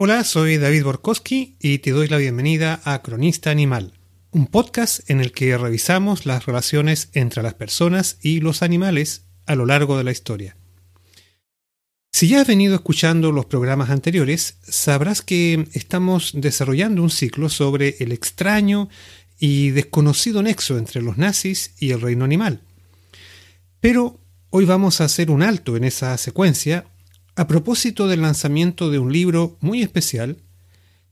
Hola, soy David Borkowski y te doy la bienvenida a Cronista Animal, un podcast en el que revisamos las relaciones entre las personas y los animales a lo largo de la historia. Si ya has venido escuchando los programas anteriores, sabrás que estamos desarrollando un ciclo sobre el extraño y desconocido nexo entre los nazis y el reino animal. Pero hoy vamos a hacer un alto en esa secuencia a propósito del lanzamiento de un libro muy especial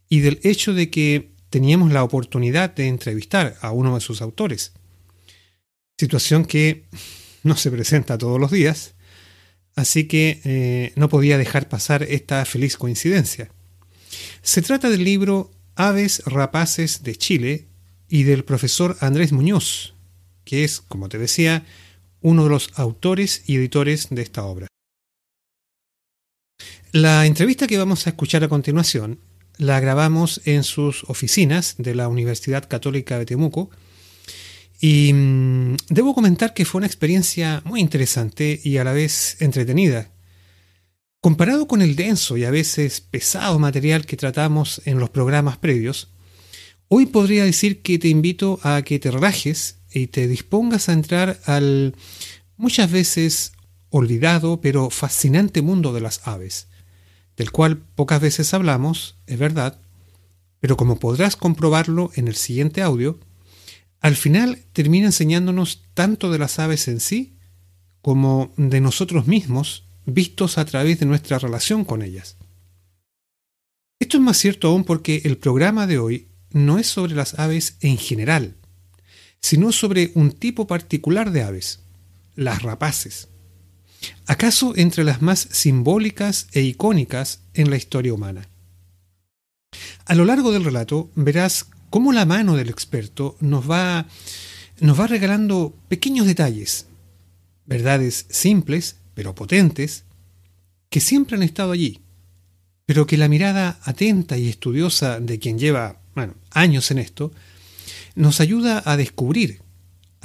y del hecho de que teníamos la oportunidad de entrevistar a uno de sus autores. Situación que no se presenta todos los días, así que eh, no podía dejar pasar esta feliz coincidencia. Se trata del libro Aves Rapaces de Chile y del profesor Andrés Muñoz, que es, como te decía, uno de los autores y editores de esta obra. La entrevista que vamos a escuchar a continuación la grabamos en sus oficinas de la Universidad Católica de Temuco y mm, debo comentar que fue una experiencia muy interesante y a la vez entretenida. Comparado con el denso y a veces pesado material que tratamos en los programas previos, hoy podría decir que te invito a que te relajes y te dispongas a entrar al muchas veces olvidado pero fascinante mundo de las aves del cual pocas veces hablamos, es verdad, pero como podrás comprobarlo en el siguiente audio, al final termina enseñándonos tanto de las aves en sí como de nosotros mismos vistos a través de nuestra relación con ellas. Esto es más cierto aún porque el programa de hoy no es sobre las aves en general, sino sobre un tipo particular de aves, las rapaces acaso entre las más simbólicas e icónicas en la historia humana. A lo largo del relato verás cómo la mano del experto nos va, nos va regalando pequeños detalles, verdades simples pero potentes, que siempre han estado allí, pero que la mirada atenta y estudiosa de quien lleva años en esto, nos ayuda a descubrir,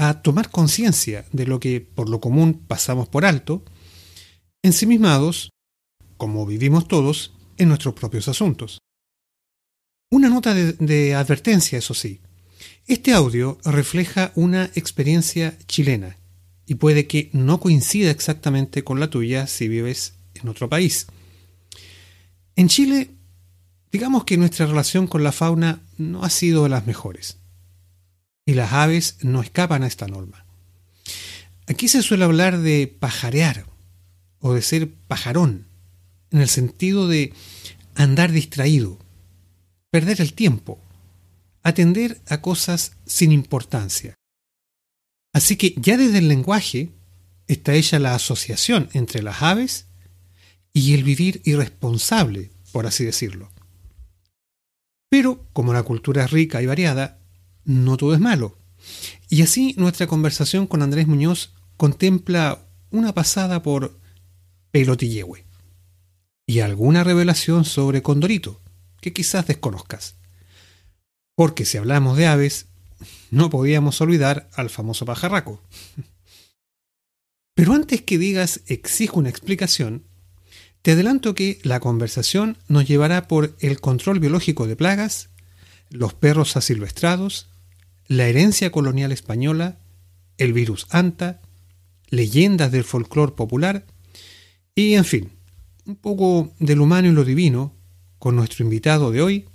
a tomar conciencia de lo que por lo común pasamos por alto ensimismados, como vivimos todos, en nuestros propios asuntos. Una nota de, advertencia, eso sí. Este audio refleja una experiencia chilena y puede que no coincida exactamente con la tuya si vives en otro país. En Chile, digamos que nuestra relación con la fauna no ha sido de las mejores. Y las aves no escapan a esta norma. Aquí se suele hablar de pajarear o de ser pajarón, en el sentido de andar distraído, perder el tiempo, atender a cosas sin importancia. Así que ya desde el lenguaje está hecha la asociación entre las aves y el vivir irresponsable, por así decirlo. Pero, como la cultura es rica y variada, no todo es malo. Y así nuestra conversación con Andrés Muñoz contempla una pasada por Pelotillehue. Y alguna revelación sobre Condorito, que quizás desconozcas. Porque si hablamos de aves, no podíamos olvidar al famoso pajarraco. Pero antes que digas exijo una explicación, te adelanto que la conversación nos llevará por el control biológico de plagas, los perros asilvestrados, la herencia colonial española, el virus anta, leyendas del folclore popular y en fin, un poco del humano y lo divino con nuestro invitado de hoy,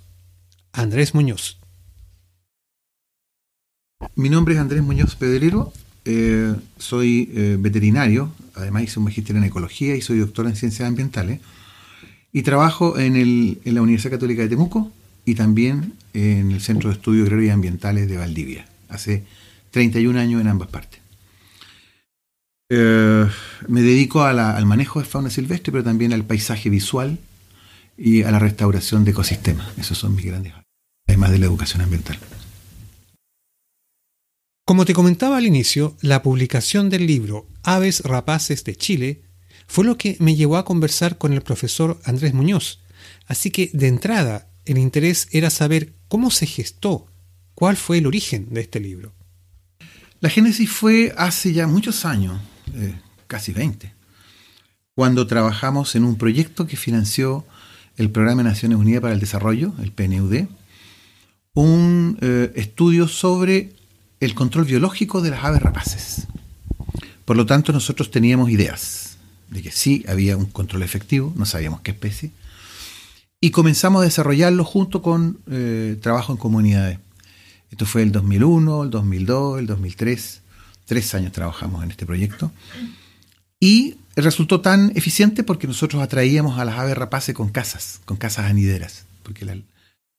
Andrés Muñoz. Mi nombre es Andrés Muñoz Pedrero, eh, soy eh, veterinario, además hice un magister en ecología y soy doctor en ciencias ambientales. Y trabajo en, en la Universidad Católica de Temuco y también en el Centro de Estudios Agrarios y Ambientales de Valdivia. Hace 31 años en ambas partes. Eh, me dedico al manejo de fauna silvestre, pero también al paisaje visual y a la restauración de ecosistemas. Esos son mis grandes, además de la educación ambiental. Como te comentaba al inicio, la publicación del libro Aves Rapaces de Chile fue lo que me llevó a conversar con el profesor Andrés Muñoz. Así que, de entrada, el interés era saber cómo se gestó, cuál fue el origen de este libro. La génesis fue hace ya muchos años, eh, casi 20, cuando trabajamos en un proyecto que financió el Programa de Naciones Unidas para el Desarrollo, el PNUD, un eh, estudio sobre el control biológico de las aves rapaces. Por lo tanto, nosotros teníamos ideas de que sí había un control efectivo, no sabíamos qué especie, y comenzamos a desarrollarlo junto con eh, trabajo en comunidades. Esto fue el 2001, el 2002, el 2003. Tres años trabajamos en este proyecto. Y resultó tan eficiente porque nosotros atraíamos a las aves rapaces con casas, con casas anideras. Porque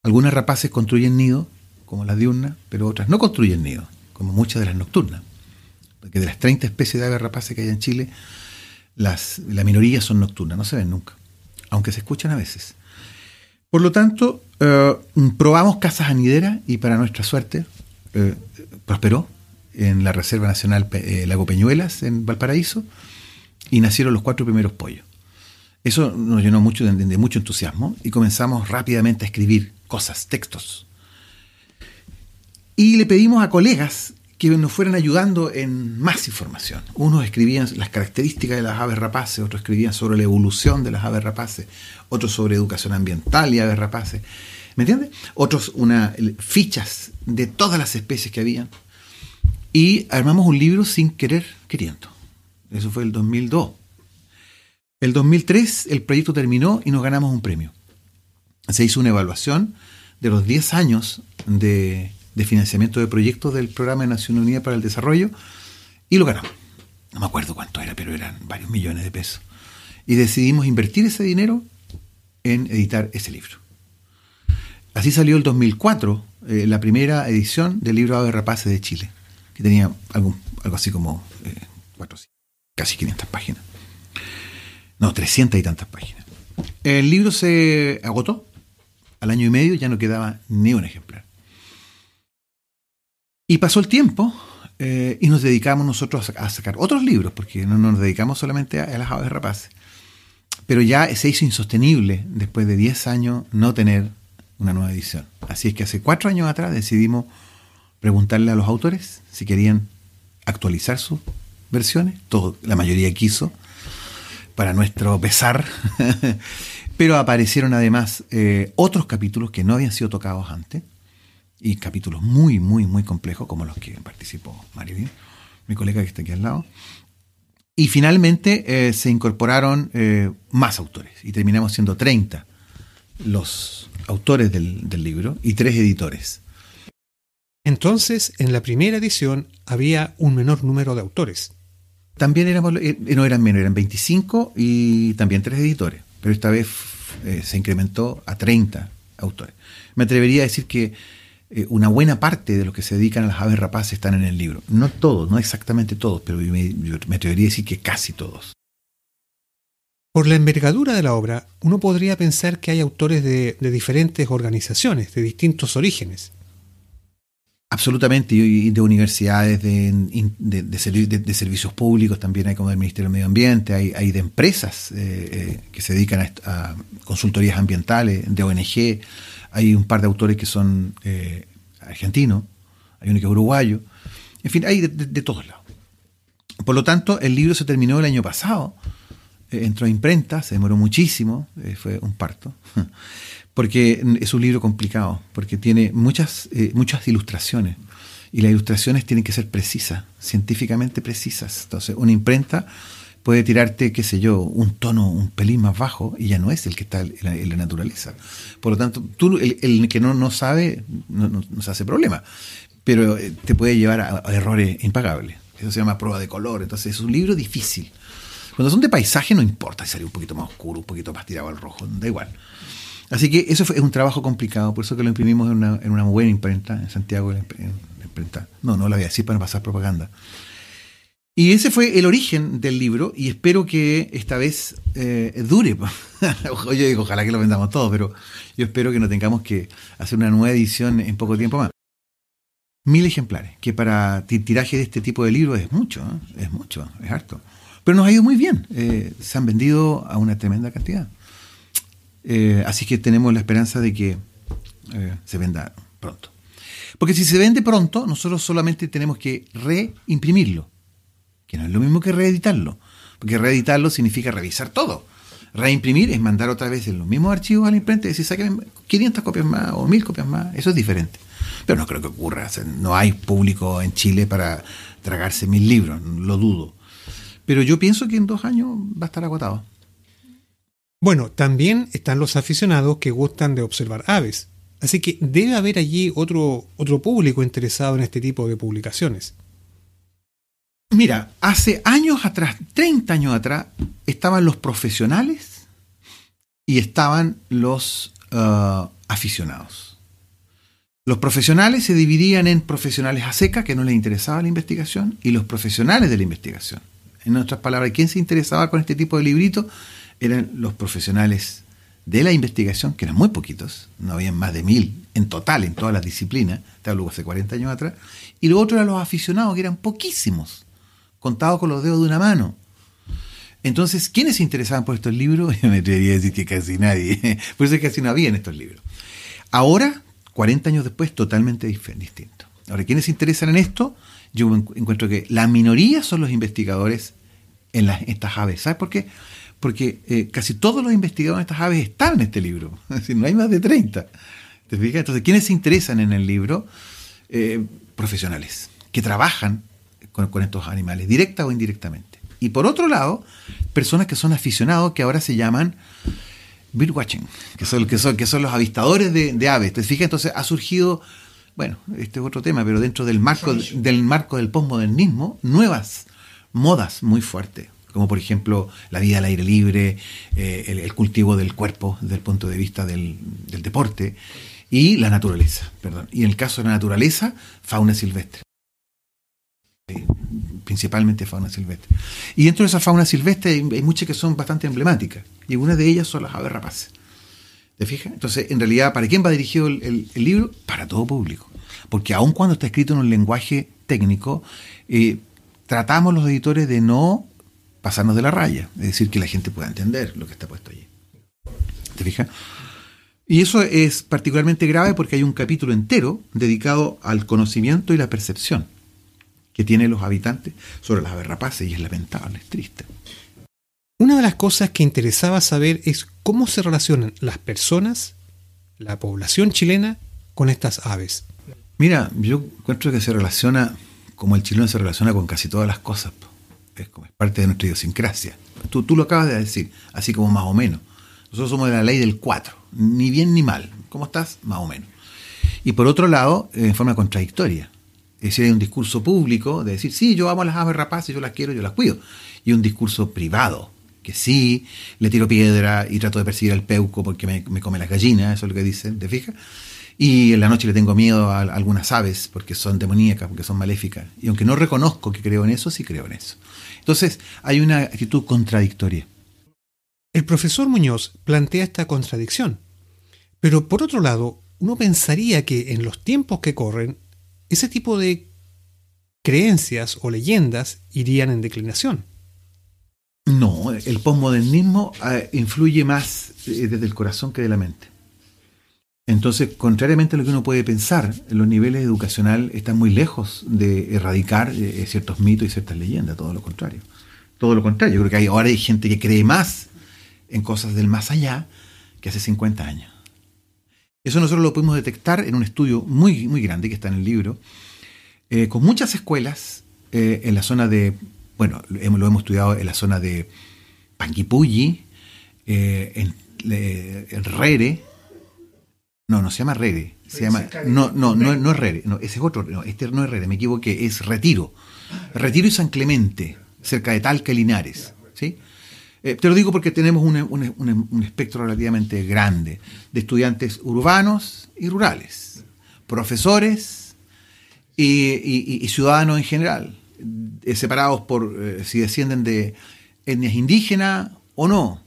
algunas rapaces construyen nido, como las diurnas, pero otras no construyen nido, como muchas de las nocturnas. Porque de las 30 especies de aves rapaces que hay en Chile, las, la minoría son nocturnas, no se ven nunca, aunque se escuchan a veces. Por lo tanto, eh, probamos casas anideras y para nuestra suerte eh, prosperó en la Reserva Nacional eh, Lago Peñuelas, en Valparaíso, y nacieron los cuatro primeros pollos. Eso nos llenó mucho de, de mucho entusiasmo y comenzamos rápidamente a escribir cosas, textos. Y le pedimos a colegas que nos fueran ayudando en más información. Unos escribían las características de las aves rapaces, otros escribían sobre la evolución de las aves rapaces, otros sobre educación ambiental y aves rapaces. ¿Me entiendes? Otros una, fichas de todas las especies que habían. Y armamos un libro sin querer, queriendo. Eso fue el 2002. El 2003 el proyecto terminó y nos ganamos un premio. Se hizo una evaluación de los 10 años de de financiamiento de proyectos del Programa de Naciones Unidas para el Desarrollo y lo ganamos. No me acuerdo cuánto era, pero eran varios millones de pesos. Y decidimos invertir ese dinero en editar ese libro. Así salió el 2004 eh, la primera edición del libro Aves Rapaces de Chile, que tenía algo, algo así como eh, casi 500 páginas. No, 300 y tantas páginas. El libro se agotó. Al año y medio ya no quedaba ni un ejemplar. Y pasó el tiempo eh, y nos dedicamos nosotros a, sacar otros libros, porque no, nos dedicamos solamente a, las aves rapaces. Pero ya se hizo insostenible después de 10 años no tener una nueva edición. Así es que hace cuatro años atrás decidimos preguntarle a los autores si querían actualizar sus versiones. Todo, la mayoría quiso, para nuestro pesar. Pero aparecieron además eh, otros capítulos que no habían sido tocados antes y capítulos muy, muy, muy complejos, como los que participó Marilyn, mi colega que está aquí al lado. Y finalmente eh, se incorporaron eh, más autores y terminamos siendo 30 los autores del, del libro y tres editores. Entonces, en la primera edición había un menor número de autores. También éramos, eh, no eran menos, eran 25 y también tres editores, pero esta vez se incrementó a 30 autores. Me atrevería a decir que eh, una buena parte de los que se dedican a las aves rapaces están en el libro. No todos, no exactamente todos, pero me, me atrevería a decir que casi todos. Por la envergadura de la obra, uno podría pensar que hay autores de, diferentes organizaciones, de distintos orígenes. Absolutamente, y de universidades, de, de, servicios públicos, también hay como del Ministerio del Medio Ambiente, hay, de empresas eh, eh, que se dedican a, a, consultorías ambientales, de ONG, hay un par de autores que son eh, argentinos, hay uno que es uruguayo, en fin, hay de, todos lados. Por lo tanto, el libro se terminó el año pasado, eh, entró a imprenta, se demoró muchísimo, eh, fue un parto, porque es un libro complicado, porque tiene muchas, muchas ilustraciones, y las ilustraciones tienen que ser precisas, científicamente precisas. Entonces, una imprenta puede tirarte, qué sé yo, un tono un pelín más bajo y ya no es el que está en la, naturaleza. Por lo tanto, tú, el, que no, no sabe, no, se hace problema, pero eh, te puede llevar a, errores impagables. Eso se llama prueba de color. Entonces, es un libro difícil. Cuando son de paisaje no importa si sale un poquito más oscuro, un poquito más tirado al rojo, da igual. Así que eso es un trabajo complicado, por eso que lo imprimimos en una, en una buena imprenta, en Santiago, en, imprenta. No, no la voy a decir para no pasar propaganda. Y ese fue el origen del libro y espero que esta vez eh, dure. Oye, ojalá que lo vendamos todo, pero yo espero que no tengamos que hacer una nueva edición en poco tiempo más. Mil ejemplares, que para tiraje de este tipo de libros es mucho, ¿eh? es mucho, es harto. Pero nos ha ido muy bien, eh, se han vendido a una tremenda cantidad. así que tenemos la esperanza de que se venda pronto. Porque si se vende pronto, nosotros solamente tenemos que reimprimirlo que no es lo mismo que reeditarlo, porque reeditarlo significa revisar todo. Reimprimir es mandar otra vez en los mismos archivos a la imprenta y decir, saquen 500 copias más o 1000 copias más. Eso es diferente. Pero no creo que ocurra. no hay público en Chile para tragarse mil libros, lo dudo. Pero yo pienso que en dos años va a estar agotado. Bueno, también están los aficionados que gustan de observar aves. Así que debe haber allí otro, otro público interesado en este tipo de publicaciones. Mira, hace años atrás, 30 años atrás, estaban los profesionales y estaban los uh, aficionados. Los profesionales se dividían en profesionales a seca, que no les interesaba la investigación, y los profesionales de la investigación. En otras palabras, ¿quién se interesaba con este tipo de librito? Eran los profesionales de la investigación, que eran muy poquitos, no habían más de mil en total en todas las disciplinas, te hablo hace 40 años atrás, y lo otro eran los aficionados, que eran poquísimos, contados con los dedos de una mano. Entonces, ¿quiénes se interesaban por estos libros? Me atrevería a decir que casi nadie, por eso es que casi no había en estos libros. Ahora, 40 años después, totalmente distinto. Ahora, ¿quiénes se interesan en esto? Yo encuentro que la minoría son los investigadores en las, estas aves. ¿Sabes por qué? porque eh, casi todos los investigadores de estas aves están en este libro. Es decir, no hay más de 30. ¿Te fijas? Entonces, ¿quiénes se interesan en el libro? Eh, profesionales, que trabajan con, estos animales, directa o indirectamente. Y por otro lado, personas que son aficionados, que ahora se llaman birdwatching, que son, que son, que son los avistadores de, aves. ¿Te fijas? Entonces ha surgido, bueno, este es otro tema, pero dentro del marco, del marco del postmodernismo, nuevas modas muy fuertes como por ejemplo la vida al aire libre, eh, el, cultivo del cuerpo desde el punto de vista del, deporte, y la naturaleza, perdón. Y en el caso de la naturaleza, fauna silvestre. Principalmente fauna silvestre. Y dentro de esa fauna silvestre hay, muchas que son bastante emblemáticas, y una de ellas son las aves rapaces. ¿Te fijas? Entonces, en realidad, ¿para quién va dirigido el, libro? Para todo público. Porque aun cuando está escrito en un lenguaje técnico, eh, tratamos los editores de no pasarnos de la raya, es decir, que la gente pueda entender lo que está puesto allí. ¿Te fijas? Y eso es particularmente grave porque hay un capítulo entero dedicado al conocimiento y la percepción que tienen los habitantes sobre las aves rapaces y es lamentable, es triste. Una de las cosas que interesaba saber es cómo se relacionan las personas, la población chilena, con estas aves. Mira, yo encuentro que se relaciona como el chileno se relaciona con casi todas las cosas es, parte de nuestra idiosincrasia. Tú, tú lo acabas de decir, así como más o menos. Nosotros somos de la ley del 4, ni bien ni mal. ¿Cómo estás? Más o menos. Y por otro lado, en forma contradictoria. Es decir, hay un discurso público de decir, sí, yo amo a las aves rapaces, yo las quiero, yo las cuido. Y un discurso privado, que sí, le tiro piedra y trato de perseguir al peuco porque me, me come las gallinas, eso es lo que dicen, ¿te fijas? Y en la noche le tengo miedo a algunas aves porque son demoníacas, porque son maléficas. Y aunque no reconozco que creo en eso, sí creo en eso. Entonces, hay una actitud contradictoria. El profesor Muñoz plantea esta contradicción. Pero por otro lado, uno pensaría que en los tiempos que corren, ese tipo de creencias o leyendas irían en declinación. No, el posmodernismo eh, influye más eh, desde el corazón que de la mente. Entonces, contrariamente a lo que uno puede pensar, los niveles educacionales están muy lejos de erradicar eh, ciertos mitos y ciertas leyendas, todo lo contrario. Todo lo contrario, yo creo que hay, ahora hay gente que cree más en cosas del más allá que hace 50 años. Eso nosotros lo pudimos detectar en un estudio muy, muy grande que está en el libro, eh, con muchas escuelas eh, en la zona de, bueno, lo hemos, estudiado en la zona de Panguipulli, en, en Rere, no, no se llama Rere. Se llama. No, no, no, no es Rere. No, ese es otro. No, este no es Rere, me equivoqué. Es Retiro. Retiro y San Clemente, cerca de Talca y Linares. ¿sí? Eh, te lo digo porque tenemos un, espectro relativamente grande de estudiantes urbanos y rurales, profesores y, ciudadanos en general, eh, separados por eh, si descienden de etnias indígenas o no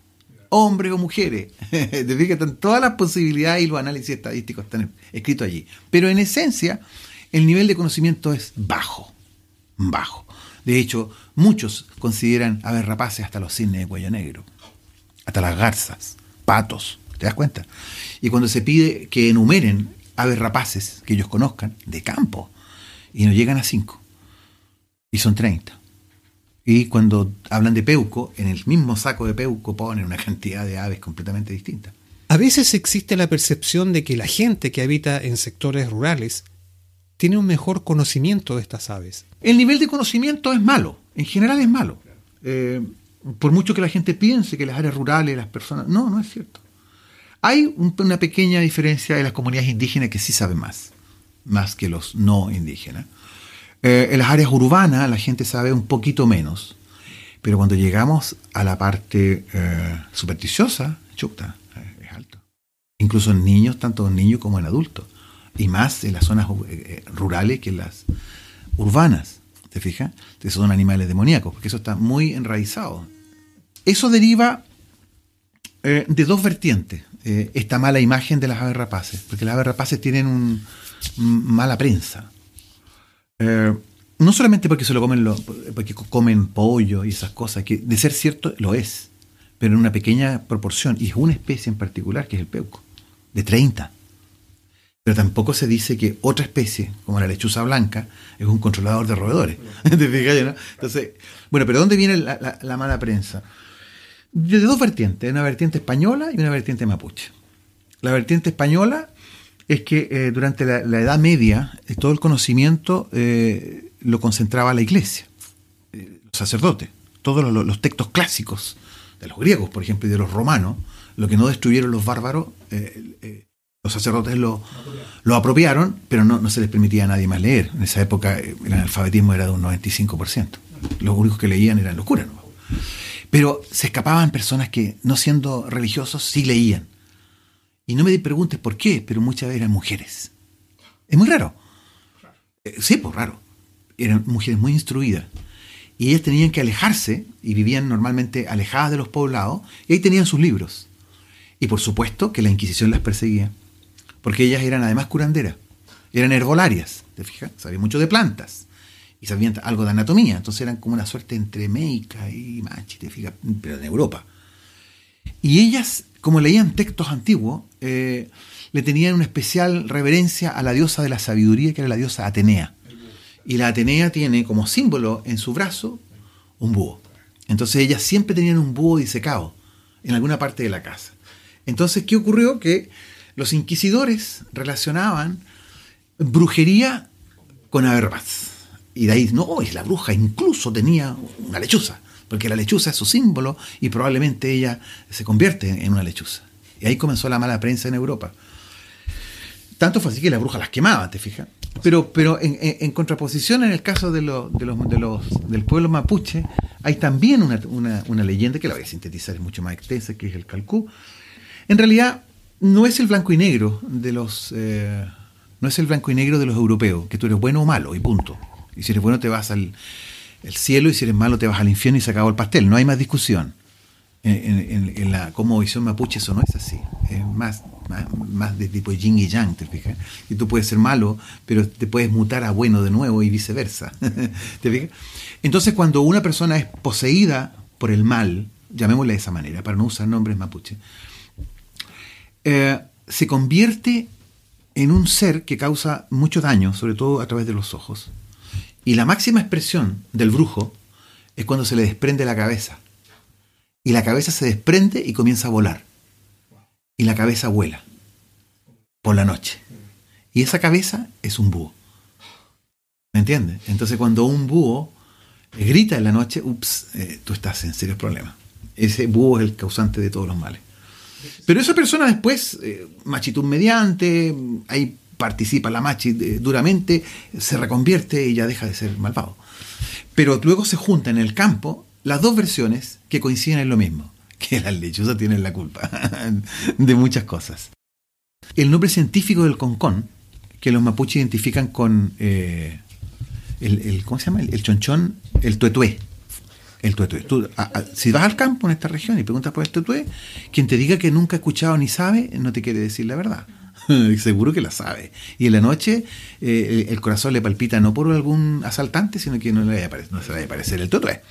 hombres o mujeres. Te fijas, todas las posibilidades y los análisis estadísticos están escritos allí. Pero en esencia, el nivel de conocimiento es bajo, bajo. De hecho, muchos consideran aves rapaces hasta los cisnes de cuello negro, hasta las garzas, patos, ¿te das cuenta? Y cuando se pide que enumeren aves rapaces que ellos conozcan de campo, y no llegan a cinco, y son 30. Y cuando hablan de Peuco, en el mismo saco de Peuco ponen una cantidad de aves completamente distintas. A veces existe la percepción de que la gente que habita en sectores rurales tiene un mejor conocimiento de estas aves. El nivel de conocimiento es malo, en general es malo. Eh, por mucho que la gente piense que las áreas rurales, las personas... No, no es cierto. Hay una pequeña diferencia en las comunidades indígenas que sí saben más, más que los no indígenas. Eh, en las áreas urbanas la gente sabe un poquito menos, pero cuando llegamos a la parte eh, supersticiosa, chuta, es alto. Incluso en niños, tanto en niños como en adultos, y más en las zonas rurales que en las urbanas. ¿Te fijas? Entonces son animales demoníacos, porque eso está muy enraizado. Eso deriva de dos vertientes. esta mala imagen de las aves rapaces, porque las aves rapaces tienen un, mala prensa. Eh, no solamente porque se lo comen porque comen pollo y esas cosas, que de ser cierto lo es, pero en una pequeña proporción, y es una especie en particular, que es el peuco, de 30. Pero tampoco se dice que otra especie, como la lechuza blanca, es un controlador de roedores. Entonces, bueno, pero ¿dónde viene la, mala prensa? De dos vertientes, una vertiente española y una vertiente mapuche. La vertiente española es que eh, durante la, Edad Media eh, todo el conocimiento eh, lo concentraba la iglesia, los sacerdotes, todos los, textos clásicos de los griegos, por ejemplo, y de los romanos, lo que no destruyeron los bárbaros, los sacerdotes lo, apropiaron, pero no, se les permitía a nadie más leer. En esa época el analfabetismo era de un 95%. Los únicos que leían eran los curas. Pero se escapaban personas que, no siendo religiosos, sí leían y no me preguntes por qué, pero muchas veces eran mujeres. Es muy raro. Eh, sí, pues raro. Eran mujeres muy instruidas. Y ellas tenían que alejarse, y vivían normalmente alejadas de los poblados, y ahí tenían sus libros. Y por supuesto que la Inquisición las perseguía, porque ellas eran además curanderas, eran herbolarias, ¿te fijas? Sabían mucho de plantas, y sabían algo de anatomía, entonces eran como una suerte entre médica y machi, ¿te fijas? Pero en Europa. Y ellas como leían textos antiguos, eh, le tenían una especial reverencia a la diosa de la sabiduría, que era la diosa Atenea. Y la Atenea tiene como símbolo en su brazo un búho. Entonces ellas siempre tenían un búho disecado en alguna parte de la casa. Entonces, ¿qué ocurrió? Que los inquisidores relacionaban brujería con averraz. Y de ahí, no, es la bruja, incluso tenía una lechuza porque la lechuza es su símbolo y probablemente ella se convierte en una lechuza. Y ahí comenzó la mala prensa en Europa. Tanto fue así que la bruja las quemaba, ¿te fijas? Pero, pero en, contraposición, en el caso de, los, de, los, del pueblo mapuche, hay también una, leyenda que la voy a sintetizar, es mucho más extensa, que es el calcú. En realidad, no es el blanco y negro de los. Eh, no es el blanco y negro de los europeos, que tú eres bueno o malo, y punto. Y si eres bueno, te vas al, el cielo y si eres malo te vas al infierno y se acabó el pastel. No hay más discusión. En, la como visión mapuche eso no es así. Es más, más, de tipo yin y yang, ¿te fijas? Y tú puedes ser malo, pero te puedes mutar a bueno de nuevo y viceversa. ¿Te fijas? Entonces cuando una persona es poseída por el mal, llamémosle de esa manera, para no usar nombres mapuche, eh, se convierte en un ser que causa mucho daño, sobre todo a través de los ojos, y la máxima expresión del brujo es cuando se le desprende la cabeza. Y la cabeza se desprende y comienza a volar. Y la cabeza vuela por la noche. Y esa cabeza es un búho. ¿Me entiendes? Entonces cuando un búho grita en la noche, ups, eh, tú estás en serios problemas. Ese búho es el causante de todos los males. Pero esa persona después, eh, machitud mediante, hay participa la machi duramente, se reconvierte y ya deja de ser malvado. Pero luego se juntan en el campo las dos versiones que coinciden en lo mismo, que las lechuzas tienen la culpa de muchas cosas. El nombre científico del concón, que los mapuches identifican con eh, el, ¿cómo se llama? El, chonchón, el tuetué. El tuetué. si vas al campo en esta región y preguntas por el tuetué, quien te diga que nunca ha escuchado ni sabe, no te quiere decir la verdad. Seguro que la sabe. Y en la noche eh, el corazón le palpita no por algún asaltante, sino que no, se le vaya a aparecer el tuetué.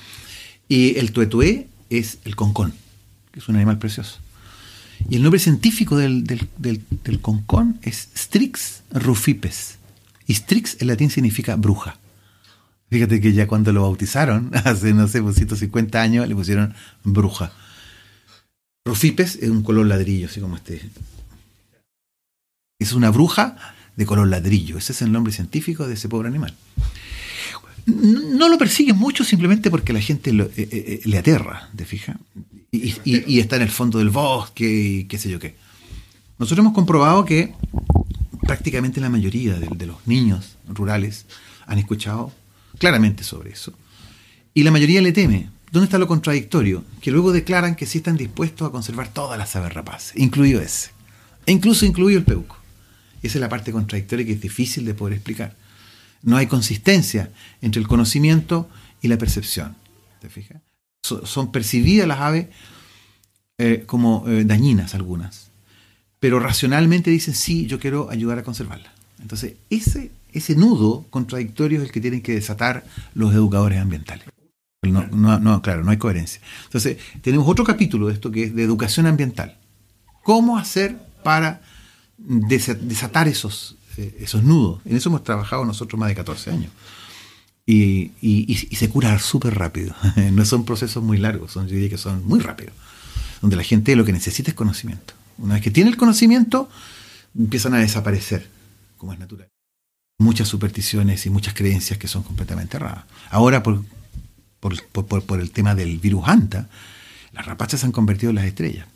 Y el tuetué es el concón, que es un animal precioso. Y el nombre científico del, del, concón es Strix rufipes. Y Strix en latín significa bruja. Fíjate que ya cuando lo bautizaron, hace no sé, 150 pues, años, le pusieron bruja. Rufipes es un color ladrillo, así como este. Es una bruja de color ladrillo. Ese es el nombre científico de ese pobre animal. No lo persiguen mucho simplemente porque la gente eh, eh, eh, le aterra, ¿te fijas? Y, está en el fondo del bosque y qué sé yo qué. Nosotros hemos comprobado que prácticamente la mayoría de los niños rurales han escuchado claramente sobre eso. Y la mayoría le teme. ¿Dónde está lo contradictorio? Que luego declaran que sí están dispuestos a conservar todas las aves rapaces, incluido ese. E incluso incluido el peuco. Esa es la parte contradictoria que es difícil de poder explicar. No hay consistencia entre el conocimiento y la percepción. ¿Te fijas? son percibidas las aves eh, como eh, dañinas algunas, pero racionalmente dicen sí, yo quiero ayudar a conservarlas. Entonces, ese, ese nudo contradictorio es el que tienen que desatar los educadores ambientales. No, claro, no hay coherencia. Entonces, tenemos otro capítulo de esto que es de educación ambiental. ¿Cómo hacer para desatar esos, eh, esos nudos? En eso hemos trabajado nosotros más de 14 años. Y, y, se cura súper rápido. no son procesos muy largos, son, yo diría que son muy rápidos. Donde la gente lo que necesita es conocimiento. Una vez que tiene el conocimiento, empiezan a desaparecer, como es natural. Muchas supersticiones y muchas creencias que son completamente erradas. Ahora, por, por, el tema del virus ANTA, las rapachas se han convertido en las estrellas.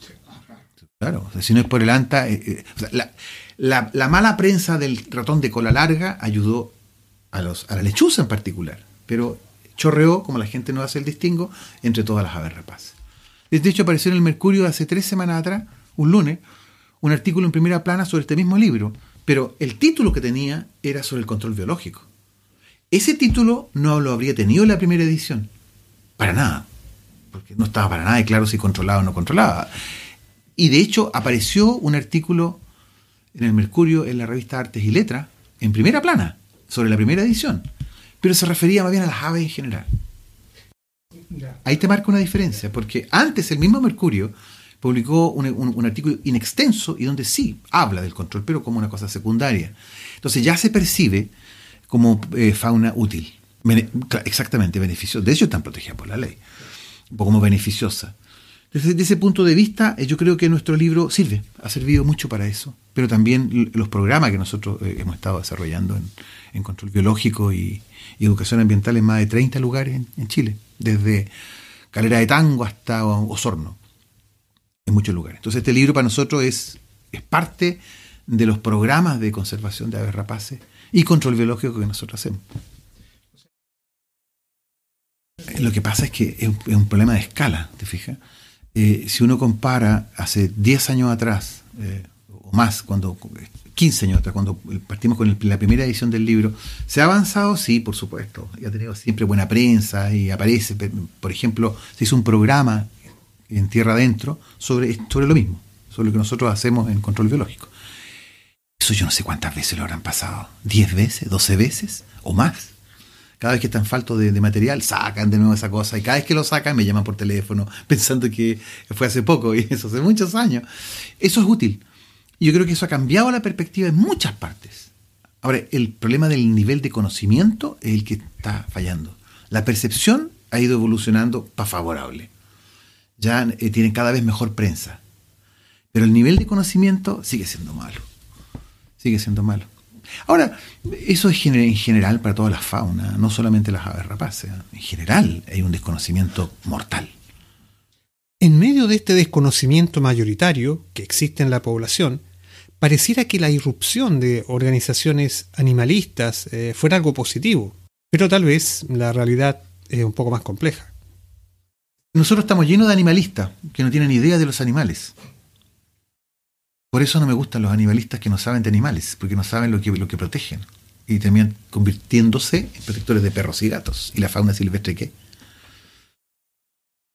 Claro, si no es por el ANTA, eh, eh, la, la, mala prensa del ratón de cola larga ayudó a, los, a la lechuza en particular, pero chorreó, como la gente no hace el distingo, entre todas las aves rapaces. De hecho, apareció en el Mercurio hace tres semanas atrás, un lunes, un artículo en primera plana sobre este mismo libro, pero el título que tenía era sobre el control biológico. Ese título no lo habría tenido en la primera edición, para nada, porque no estaba para nada de claro si controlaba o no controlaba. Y de hecho apareció un artículo en el Mercurio, en la revista Artes y Letras, en primera plana, sobre la primera edición, pero se refería más bien a las aves en general. Ahí te marca una diferencia, porque antes el mismo Mercurio publicó un, artículo inextenso y donde sí habla del control, pero como una cosa secundaria. Entonces ya se percibe como eh, fauna útil, exactamente beneficiosa. De hecho, están protegidas por la ley, como beneficiosa. Desde, ese punto de vista, eh, yo creo que nuestro libro sirve, ha servido mucho para eso, pero también los programas que nosotros eh, hemos estado desarrollando en control biológico y, educación ambiental en más de 30 lugares en, Chile, desde Calera de Tango hasta Osorno, en muchos lugares. Entonces este libro para nosotros es, es parte de los programas de conservación de aves rapaces y control biológico que nosotros hacemos. Lo que pasa es que es un, problema de escala, ¿te fijas? Eh, si uno compara hace 10 años atrás, eh, o más, cuando 15 años atrás, cuando partimos con la primera edición del libro, ¿se ha avanzado? Sí, por supuesto. Y ha tenido siempre buena prensa y aparece, por ejemplo, se hizo un programa en Tierra Adentro sobre, sobre lo mismo, sobre lo que nosotros hacemos en control biológico. Eso yo no sé cuántas veces lo habrán pasado. ¿10 veces? ¿12 veces? ¿O más? Cada vez que están faltos de, de, material, sacan de nuevo esa cosa. Y cada vez que lo sacan, me llaman por teléfono, pensando que fue hace poco, y eso hace muchos años. Eso es útil. Yo creo que eso ha cambiado la perspectiva en muchas partes. Ahora, el problema del nivel de conocimiento es el que está fallando. La percepción ha ido evolucionando para favorable. Ya eh, tienen cada vez mejor prensa. Pero el nivel de conocimiento sigue siendo malo. Sigue siendo malo. Ahora, eso es en general para toda la fauna, no solamente las aves rapaces. En general hay un desconocimiento mortal. En medio de este desconocimiento mayoritario que existe en la población, pareciera que la irrupción de organizaciones animalistas eh, fuera algo positivo, pero tal vez la realidad es un poco más compleja. Nosotros estamos llenos de animalistas que no tienen idea de los animales. Por eso no me gustan los animalistas que no saben de animales, porque no saben lo que, lo que protegen. Y terminan convirtiéndose en protectores de perros y gatos. ¿Y la fauna silvestre qué?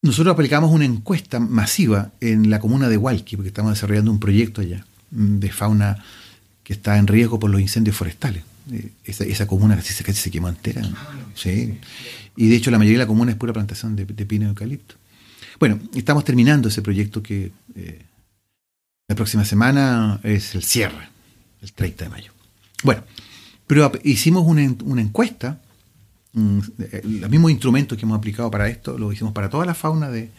Nosotros aplicamos una encuesta masiva en la comuna de Hualqui, porque estamos desarrollando un proyecto allá de fauna que está en riesgo por los incendios forestales. Eh, esa, comuna casi se, casi se quemó entera. Sí. Y de hecho la mayoría de la comuna es pura plantación de, pino y eucalipto. Bueno, estamos terminando ese proyecto que eh, la próxima semana es el cierre, el 30 de mayo. Bueno, pero hicimos una, una encuesta mm, eh, los mismos instrumentos que hemos aplicado para esto, lo hicimos para toda la fauna de,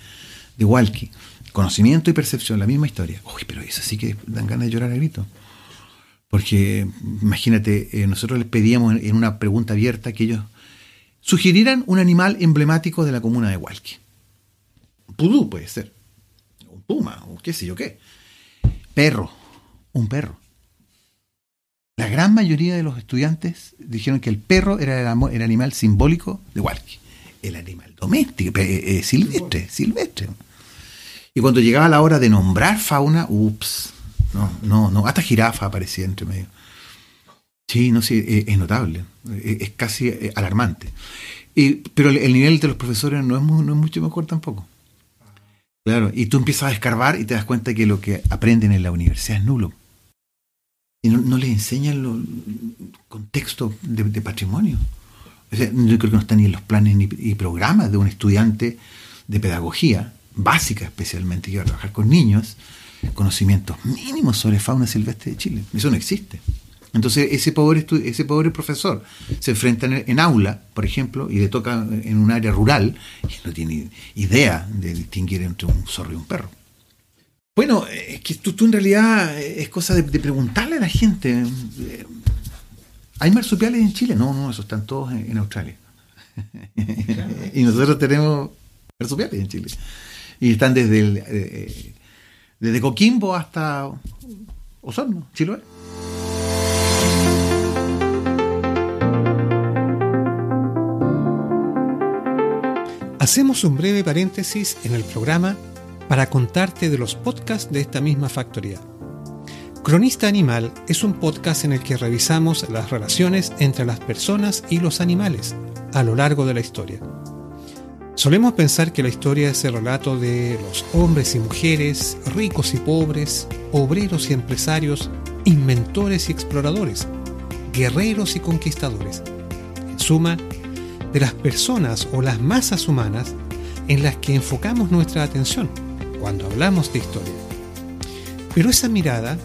de Walkie. Conocimiento y percepción, la misma historia. Uy, pero eso sí que dan ganas de llorar a grito. Porque imagínate, eh, nosotros les pedíamos en, una pregunta abierta que ellos sugirieran un animal emblemático de la comuna de Walkie. Pudú puede ser. Un puma, o qué sé yo qué. Perro, un perro. La gran mayoría de los estudiantes dijeron que el perro era el, animal simbólico de Walkie. El animal doméstico, eh, eh, silvestre, silvestre. Y cuando llegaba la hora de nombrar fauna, ups, no, no, no, hasta jirafa aparecía entre medio. Sí, no sé, es, notable, es, casi eh, alarmante. pero el nivel de los profesores no es, mucho mejor tampoco. Claro, y tú empiezas a escarbar y te das cuenta que lo que aprenden en la universidad es nulo. Y no, no les enseñan el contexto de, patrimonio. yo creo que no están ni en los planes ni, y programas de un estudiante de pedagogía básica especialmente, que va a trabajar con niños, conocimientos mínimos sobre fauna silvestre de Chile. Eso no existe. Entonces, ese pobre, ese pobre profesor se enfrenta en, aula, por ejemplo, y le toca en un área rural, y no tiene idea de distinguir entre un zorro y un perro. Bueno, es que tú, en realidad es cosa de, preguntarle a la gente. ¿Hay marsupiales en Chile? No, no, esos están todos en, Australia. y nosotros tenemos marsupiales en Chile. Y están desde eh, desde Coquimbo hasta Osorno, Chiloé. Hacemos un breve paréntesis en el programa para contarte de los podcasts de esta misma factoría. Cronista Animal es un podcast en el que revisamos las relaciones entre las personas y los animales a lo largo de la historia. Solemos pensar que la historia es el relato de los hombres y mujeres, ricos y pobres, obreros y empresarios, inventores y exploradores, guerreros y conquistadores. En suma, de las personas o las masas humanas en las que enfocamos nuestra atención cuando hablamos de historia. Pero esa mirada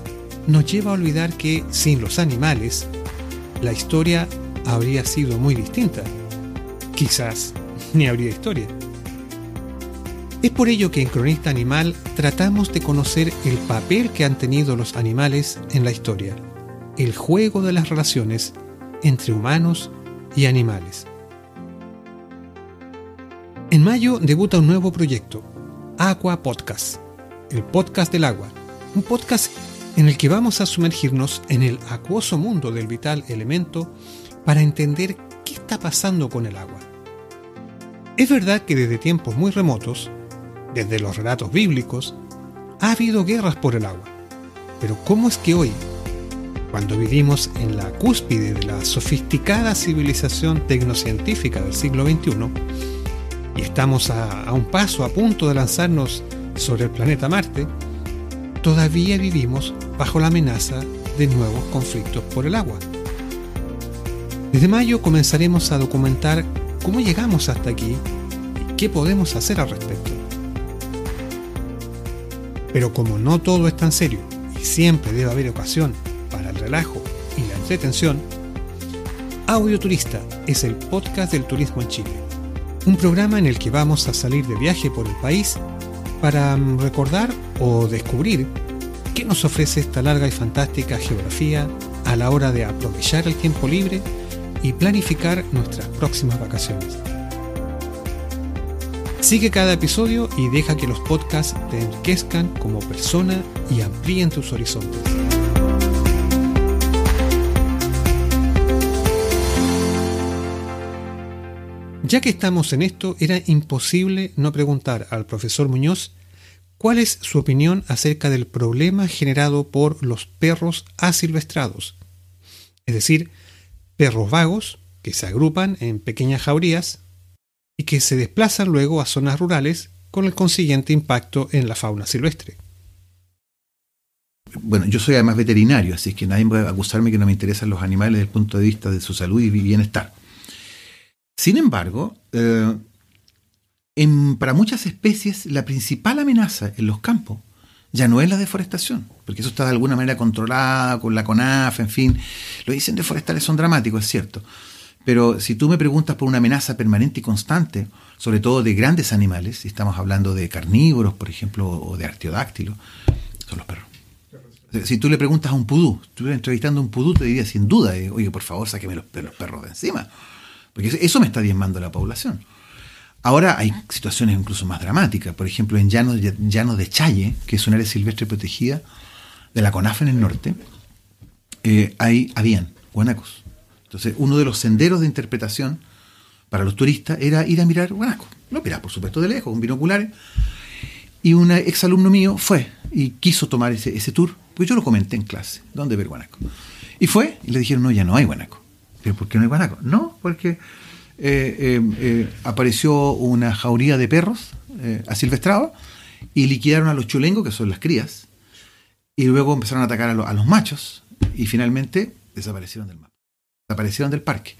nos lleva a olvidar que sin los animales, la historia habría sido muy distinta. Quizás ni habría historia. Es por ello que en Cronista Animal tratamos de conocer el papel que han tenido los animales en la historia, el juego de las relaciones entre humanos y animales. En mayo debuta un nuevo proyecto, Aqua Podcast, el podcast del agua, un podcast en el que vamos a sumergirnos en el acuoso mundo del vital elemento para entender qué está pasando con el agua es verdad que desde tiempos muy remotos, desde los relatos bíblicos, ha habido guerras por el agua. Pero ¿cómo es que hoy, cuando vivimos en la cúspide de la sofisticada civilización tecnocientífica del siglo XXI, y estamos a, un paso a punto de lanzarnos sobre el planeta Marte, todavía vivimos bajo la amenaza de nuevos conflictos por el agua? Desde mayo comenzaremos a documentar ¿Cómo llegamos hasta aquí? ¿Qué podemos hacer al respecto? Pero como no todo es tan serio y siempre debe haber ocasión para el relajo y la entretención, Audio Turista es el podcast del turismo en Chile. Un programa en el que vamos a salir de viaje por el país para mm, recordar o descubrir qué nos ofrece esta larga y fantástica geografía a la hora de aprovechar el tiempo libre y planificar nuestras próximas vacaciones. Sigue cada episodio y deja que los podcasts te enriquezcan como persona y amplíen tus horizontes. Ya que estamos en esto, era imposible no preguntar al profesor Muñoz cuál es su opinión acerca del problema generado por los perros asilvestrados, es decir, perros vagos que se agrupan en pequeñas jaurías y que se desplazan luego a zonas rurales con el consiguiente impacto en la fauna silvestre. Bueno, yo soy además veterinario, así que nadie puede acusarme que no me interesan los animales desde el punto de vista de su salud y bienestar. Sin embargo, eh, para muchas especies la principal amenaza en los campos ya no es la deforestación, porque eso está de alguna manera controlado con la CONAF, en fin. Los incendios forestales son dramáticos, es cierto. Pero si tú me preguntas por una amenaza permanente y constante, sobre todo de grandes animales, si estamos hablando de carnívoros, por ejemplo, o de artiodáctilos, son los perros. Si tú le preguntas a un pudú, estuvieras entrevistando a un pudú, te diría sin duda, eh, oye, por favor, sáqueme los, los perros de encima. Porque eso me está diezmando la población. Ahora hay situaciones incluso más dramáticas. Por ejemplo, en llanos, de Challe, que es un área silvestre protegida de la CONAF en el norte, eh, hay, habían guanacos. Entonces, uno de los senderos de interpretación para los turistas era ir a mirar guanacos. Lo mirás, por supuesto, de lejos, con binoculares. Y un exalumno mío fue y quiso tomar ese, ese tour, pues yo lo comenté en clase, ¿dónde ver guanaco? Y fue, y le dijeron, no, ya no hay guanaco. ¿Pero por qué no hay guanaco? No, porque eh, eh, eh, apareció una jauría de perros asilvestrados y liquidaron a los chulengos, que son las crías, y luego empezaron a atacar a, los machos y finalmente desaparecieron del mapa, desaparecieron del parque.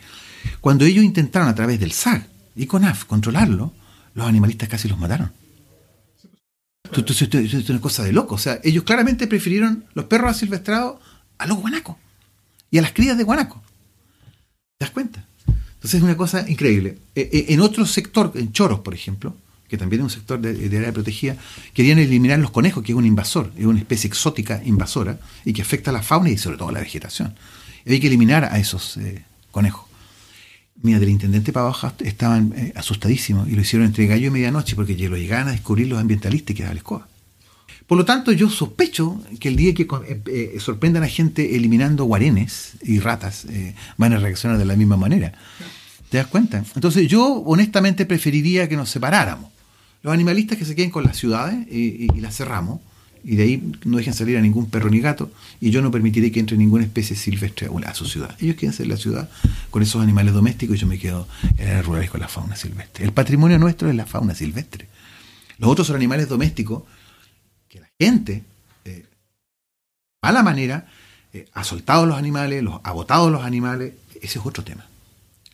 Cuando ellos intentaron a través del SAG y CONAF controlarlo, los animalistas casi los mataron. Esto es una cosa de loco. O sea, ellos claramente prefirieron los perros asilvestrados a los guanacos y a las crías de guanaco. ¿Te das cuenta? Entonces es una cosa increíble. Eh, eh, en otro sector, en Choros, por ejemplo, que también es un sector de, área protegida, querían eliminar los conejos, que es un invasor, es una especie exótica invasora y que afecta a la fauna y sobre todo a la vegetación. Hay que eliminar a esos eh, conejos. Mira, del intendente abajo estaban asustadísimos y lo hicieron entre gallo y medianoche porque lo llegaban a descubrir los ambientalistas que daban la escoba. Por lo tanto, yo sospecho que el día que eh, eh, sorprendan a gente eliminando guarenes y ratas, eh, van a reaccionar de la misma manera. ¿Te das cuenta? Entonces yo honestamente preferiría que nos separáramos. Los animalistas que se queden con las ciudades y, las cerramos, y de ahí no dejen salir a ningún perro ni gato, y yo no permitiré que entre ninguna especie silvestre a su ciudad. Ellos quédense en la ciudad con esos animales domésticos y yo me quedo en las rurales con la fauna silvestre. El patrimonio nuestro es la fauna silvestre. Los otros son animales domésticos gente, eh, a la manera, eh, ha soltado los animales, los, ha botado los animales, ese es otro tema.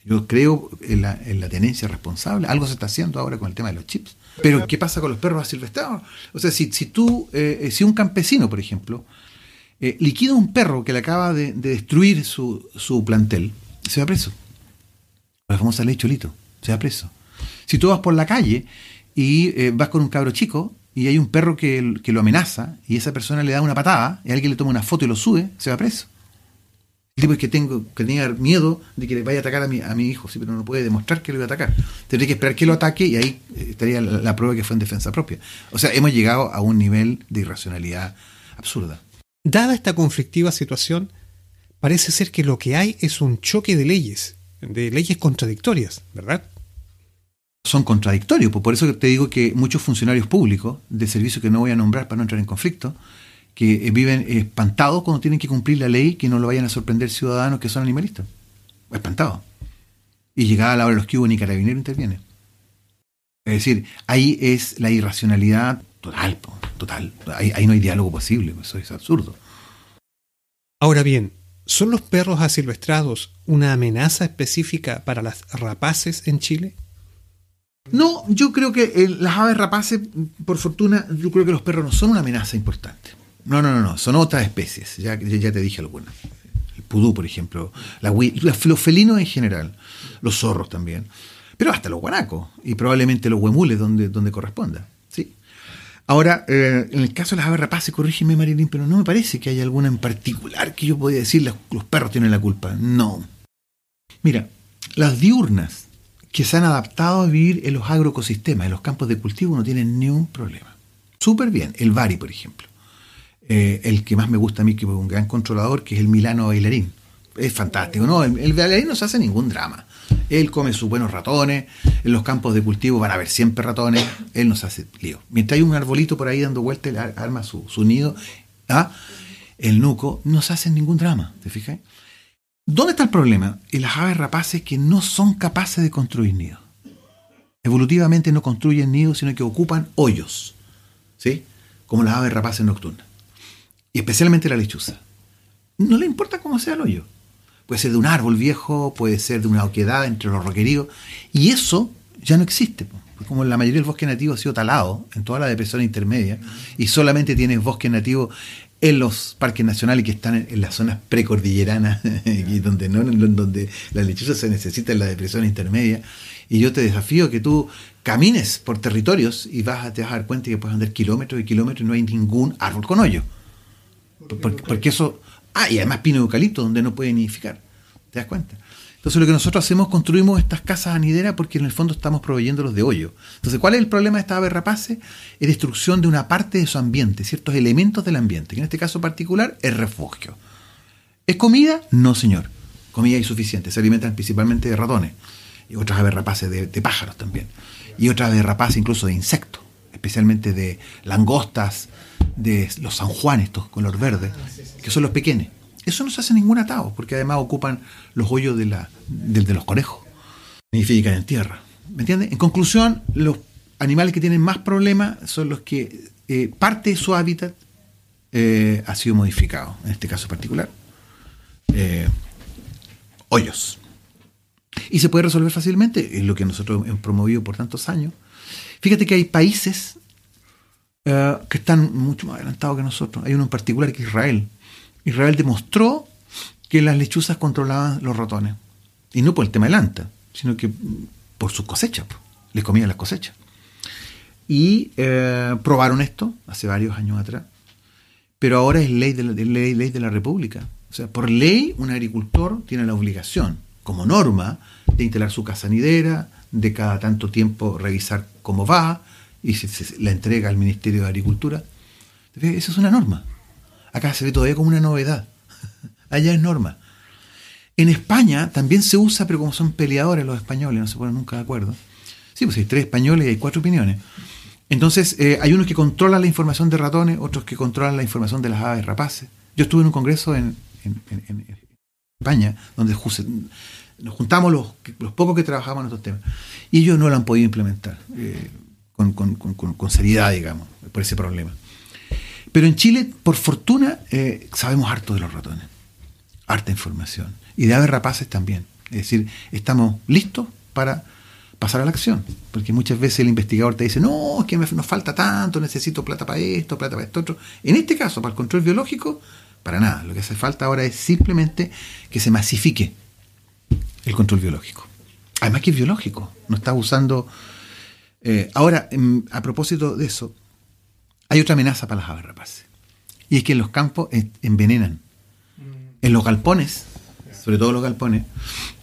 Yo creo en la, tenencia responsable. Algo se está haciendo ahora con el tema de los chips. Pero, ¿qué pasa con los perros asilvestrados? O sea, si, si tú, eh, si un campesino, por ejemplo, liquida un perro que le acaba de, destruir su, su, plantel, se va preso. La famosa ley cholito, se va preso. Si tú vas por la calle y vas con un cabro chico y hay un perro que, lo amenaza y esa persona le da una patada y alguien le toma una foto y lo sube, se va preso. El tipo es que, tengo, que tenía miedo de que le vaya a atacar a mi, a mi hijo, sí, pero no puede demostrar que lo iba a atacar. Tendría que esperar que lo ataque y ahí eh, estaría la, la prueba que fue en defensa propia. O sea, hemos llegado a un nivel de irracionalidad absurda. Dada esta conflictiva situación, parece ser que lo que hay es un choque de leyes, de leyes contradictorias, ¿verdad? Son contradictorios. Pues por eso te digo que muchos funcionarios públicos de servicios que no voy a nombrar para no entrar en conflicto, que eh, viven espantados cuando tienen que cumplir la ley, que no lo vayan a sorprender ciudadanos que son animalistas. Espantados. Y llegada la hora de los que hubo, ni carabinero interviene. Es decir, ahí es la irracionalidad total, total. Ahí, ahí no hay diálogo posible, eso es absurdo. Ahora bien, ¿son los perros asilvestrados una amenaza específica para las rapaces en Chile? No, yo creo que las aves rapaces, por fortuna, yo creo que los perros no son una amenaza importante. No, no, no, no, son otras especies. Ya, ya te dije algunas. El pudú, por ejemplo, la, los felinos en general, los zorros también, pero hasta los guanacos y probablemente los huemules donde, donde corresponda. ¿sí? Ahora, eh, en el caso de las aves rapaces, corrígeme Marilyn, pero no me parece que haya alguna en particular que yo podría decir los, los perros tienen la culpa. No. Mira, las diurnas que se han adaptado a vivir en los agroecosistemas, en los campos de cultivo, no tienen ni un problema. Súper bien. El Bari, por ejemplo. Eh, el que más me gusta a mí, que es un gran controlador, que es el Milano bailarín. Es fantástico, ¿no? El, bailarín no se hace ningún drama. Él come sus buenos ratones, en los campos de cultivo van a haber siempre ratones, él no se hace lío. Mientras hay un arbolito por ahí dando vuelta, él arma su, nido, ¿ah? el nuco, no se hace ningún drama, ¿te fijas? ¿Dónde está el problema? En las aves rapaces que no son capaces de construir nidos. Evolutivamente no construyen nidos, sino que ocupan hoyos, ¿sí? Como las aves rapaces nocturnas. Y especialmente la lechuza. No le importa cómo sea el hoyo. Puede ser de un árbol viejo, puede ser de una oquedad entre los roqueríos. Y eso ya no existe. Como la mayoría del bosque nativo ha sido talado en toda la depresión intermedia y solamente tienes bosque nativo en los parques nacionales que están en, las zonas precordilleranas, y donde, no, donde la lechuza se necesita en la depresión intermedia. Y yo te desafío que tú camines por territorios y vas a, te vas a dar cuenta que puedes andar kilómetros y kilómetros y no hay ningún árbol con hoyo. Porque, eso... Ah, y además pino eucalipto donde no puede nidificar. ¿Te das cuenta? Entonces lo que nosotros hacemos, construimos estas casas anideras porque en el fondo estamos proveyéndolos de hoyo. Entonces, ¿cuál es el problema de esta ave rapaces? Es destrucción de una parte de su ambiente, ciertos elementos del ambiente, que en este caso particular es refugio. ¿Es comida? No, señor. Comida insuficiente. Se alimentan principalmente de ratones y otras aves rapaces de, pájaros también. Y otras aves rapaces incluso de insectos, especialmente de langostas, de los sanjuanes, estos color verde, que son los pequeños. Eso no se hace ningún atado, porque además ocupan los hoyos de, la, de, los conejos. Nidifican en tierra. ¿Me entiendes? En conclusión, los animales que tienen más problemas son los que eh, parte de su hábitat eh, ha sido modificado, en este caso particular. Eh, hoyos. Y se puede resolver fácilmente, es lo que nosotros hemos promovido por tantos años. Fíjate que hay países que están mucho más adelantados que nosotros. Hay uno en particular que es Israel. Israel demostró que las lechuzas controlaban los ratones. Y no por el tema del anta, sino que por sus cosechas. Les comían las cosechas. Y eh, probaron esto hace varios años atrás. Pero ahora es ley de, la, ley, de la República. O sea, por ley, un agricultor tiene la obligación, como norma, de instalar su casanidera, de cada tanto tiempo revisar cómo va, y se, la entrega al Ministerio de Agricultura. Esa es una norma. Acá se ve todavía como una novedad. Allá es norma. En España también se usa, pero como son peleadores los españoles, no se ponen nunca de acuerdo. Sí, pues hay tres españoles y hay cuatro opiniones. Entonces, eh, hay unos que controlan la información de ratones, otros que controlan la información de las aves rapaces. Yo estuve en un congreso en, España, donde nos juntamos los, pocos que trabajamos en estos temas, y ellos no lo han podido implementar eh, con seriedad, digamos, por ese problema. Pero en Chile, por fortuna, eh, sabemos harto de los ratones. Harta información. Y de aves rapaces también. Es decir, estamos listos para pasar a la acción. Porque muchas veces el investigador te dice, no, es que nos falta tanto, necesito plata para esto, plata para esto otro. En este caso, para el control biológico, para nada. Lo que hace falta ahora es simplemente que se masifique el control biológico. Además que es biológico, no está usando... Eh, ahora, a propósito de eso, hay otra amenaza para las aves rapaces. Y es que en los campos envenenan. Mm. En los galpones, sobre todo los galpones,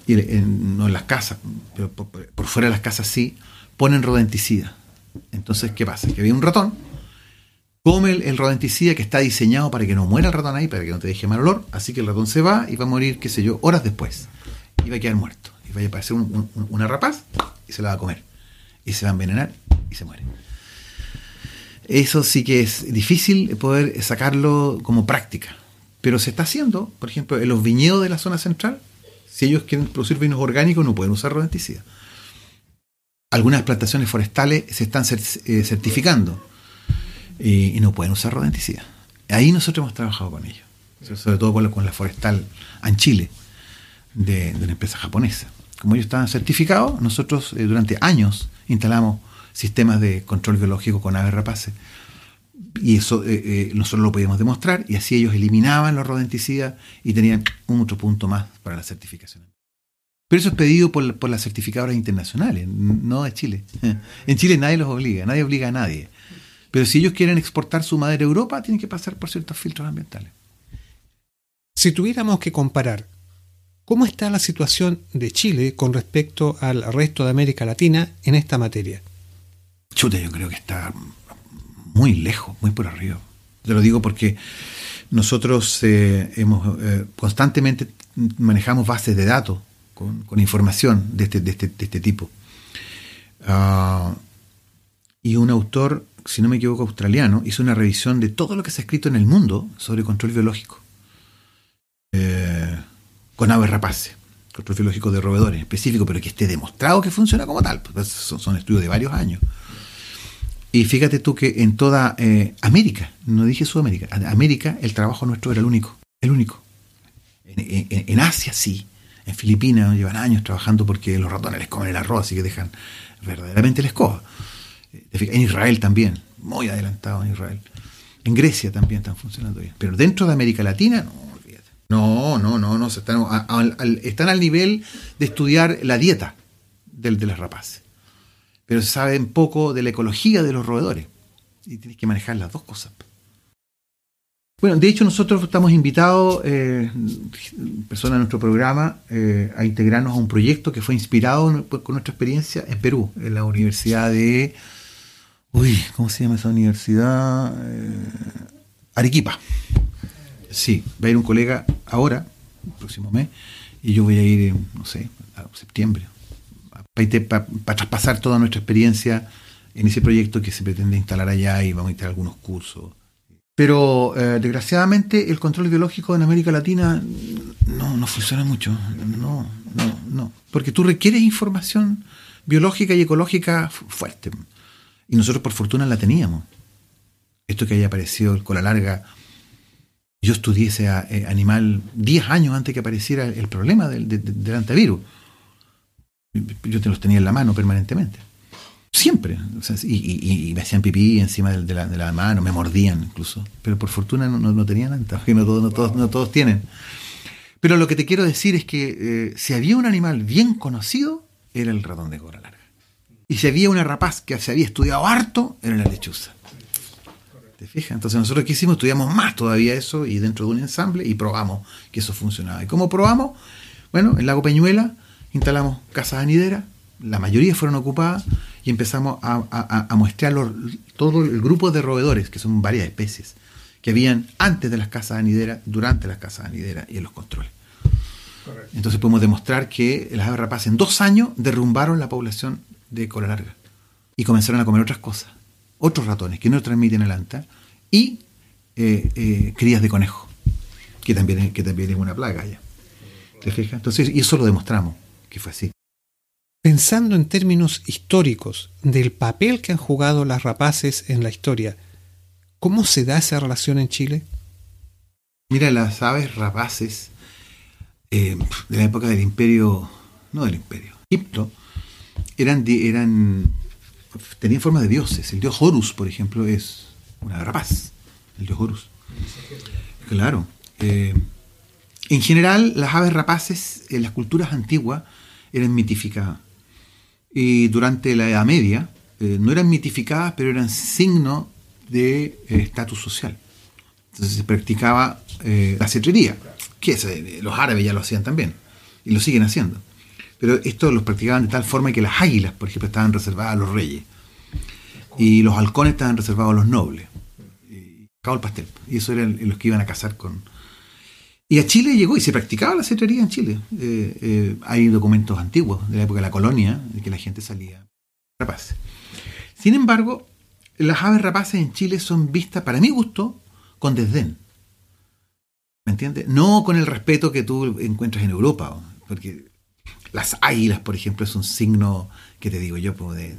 y no en las casas, pero por, fuera de las casas sí, ponen rodenticida. Entonces, ¿qué pasa? Que había un ratón, come el, rodenticida que está diseñado para que no muera el ratón ahí, para que no te deje mal olor, así que el ratón se va y va a morir, qué sé yo, horas después. Y va a quedar muerto. Y va a aparecer una rapaz y se la va a comer. Y se va a envenenar y se muere. Eso sí que es difícil poder sacarlo como práctica. Pero se está haciendo, por ejemplo, en los viñedos de la zona central, si ellos quieren producir vinos orgánicos no pueden usar rodenticidas. Algunas plantaciones forestales se están eh, certificando y, no pueden usar rodenticidas. Ahí nosotros hemos trabajado con ellos, sobre todo con la, forestal Anchile de, de una empresa japonesa. Como ellos estaban certificados, nosotros eh, durante años instalamos sistemas de control biológico con aves rapaces. Y eso eh, eh, nosotros lo podíamos demostrar y así ellos eliminaban los rodenticidas y tenían un otro punto más para la certificación. Pero eso es pedido por, por las certificadoras internacionales, no de Chile. En Chile nadie los obliga, nadie obliga a nadie. Pero si ellos quieren exportar su madera a Europa, tienen que pasar por ciertos filtros ambientales. Si tuviéramos que comparar ¿Cómo está la situación de Chile con respecto al resto de América Latina en esta materia? Chuta, yo creo que está muy lejos, muy por arriba. Te lo digo porque nosotros eh, hemos eh, constantemente manejamos bases de datos con, información de este, este, este tipo. Ah, y un autor, si no me equivoco, australiano, hizo una revisión de todo lo que se ha escrito en el mundo sobre control biológico eh, con aves rapaces control biológico de roedores específico, pero que esté demostrado que funciona como tal. Pues son, estudios de varios años. Y fíjate tú que en toda eh, América, no dije Sudamérica, América el trabajo nuestro era el único, el único. En, Asia sí, en Filipinas llevan años trabajando porque los ratones les comen el arroz, y que dejan verdaderamente la escoba. En Israel también, muy adelantado en Israel. En Grecia también están funcionando bien. Pero dentro de América Latina, no, olvídate. No, no, no, no. Están, al, están al nivel de estudiar la dieta del, de las rapaces. Pero se sabe poco de la ecología de los roedores. Y tienes que manejar las dos cosas. Bueno, de hecho nosotros estamos invitados, eh, personas de nuestro programa, eh, a integrarnos a un proyecto que fue inspirado con nuestra experiencia en Perú, en la Universidad de... Uy, ¿cómo se llama esa universidad? Eh, Arequipa. Sí, va a ir un colega ahora, el próximo mes, y yo voy a ir, no sé, a septiembre, para, traspasar toda nuestra experiencia en ese proyecto que se pretende instalar allá y vamos a instalar algunos cursos pero eh, desgraciadamente el control biológico en América Latina no, no funciona mucho. No, no, no. Porque tú requieres información biológica y ecológica fuerte. Y nosotros por fortuna la teníamos. Esto que haya aparecido el cola larga. Yo estudié ese eh, animal 10 años antes que apareciera el problema del, del antivirus. Yo te los tenía en la mano permanentemente. Siempre. y, me hacían pipí encima de, la, mano, me mordían incluso. Pero por fortuna no, tenían antes, no todos, no, todos, tienen. Pero lo que te quiero decir es que eh, si había un animal bien conocido, era el ratón de cola larga. Y si había una rapaz que se había estudiado harto, era la lechuza. ¿Te fijas? Entonces nosotros que hicimos, estudiamos más todavía eso y dentro de un ensamble y probamos que eso funcionaba. ¿Y cómo probamos? Bueno, en Lago Peñuela instalamos casas anideras, la mayoría fueron ocupadas y empezamos a, a, mostrar todo el grupo de roedores, que son varias especies, que habían antes de las casas anideras, durante las casas anideras y en los controles. Entonces podemos demostrar que las aves rapaces en dos años derrumbaron la población de cola larga y comenzaron a comer otras cosas, otros ratones que no transmiten el anta y eh, eh, crías de conejo, que también, que también es una plaga ya. ¿Te fijas? Entonces, y eso lo demostramos que fue así. Pensando en términos históricos del papel que han jugado las rapaces en la historia, ¿cómo se da esa relación en Chile? Mira, las aves rapaces eh, de la época del imperio, no del imperio, Egipto, eran, eran, tenían forma de dioses. El dios Horus, por ejemplo, es una rapaz, el dios Horus. Claro. Eh, en general, las aves rapaces en las culturas antiguas eran mitificadas y durante la Edad Media eh, no eran mitificadas, pero eran signo de eh, estatus social. Entonces se practicaba eh, la cetrería, que los árabes ya lo hacían también, y lo siguen haciendo. Pero esto los practicaban de tal forma que las águilas, por ejemplo, estaban reservadas a los reyes, y los halcones estaban reservados a los nobles. Y el pastel. Y eso eran los que iban a casar con, y a Chile llegó y se practicaba la cetrería en Chile. Eh, eh, hay documentos antiguos de la época de la colonia de que la gente salía rapaz. Sin embargo, las aves rapaces en Chile son vistas, para mi gusto, con desdén. ¿Me entiendes? No con el respeto que tú encuentras en Europa. Porque las águilas, por ejemplo, es un signo, que te digo yo, de,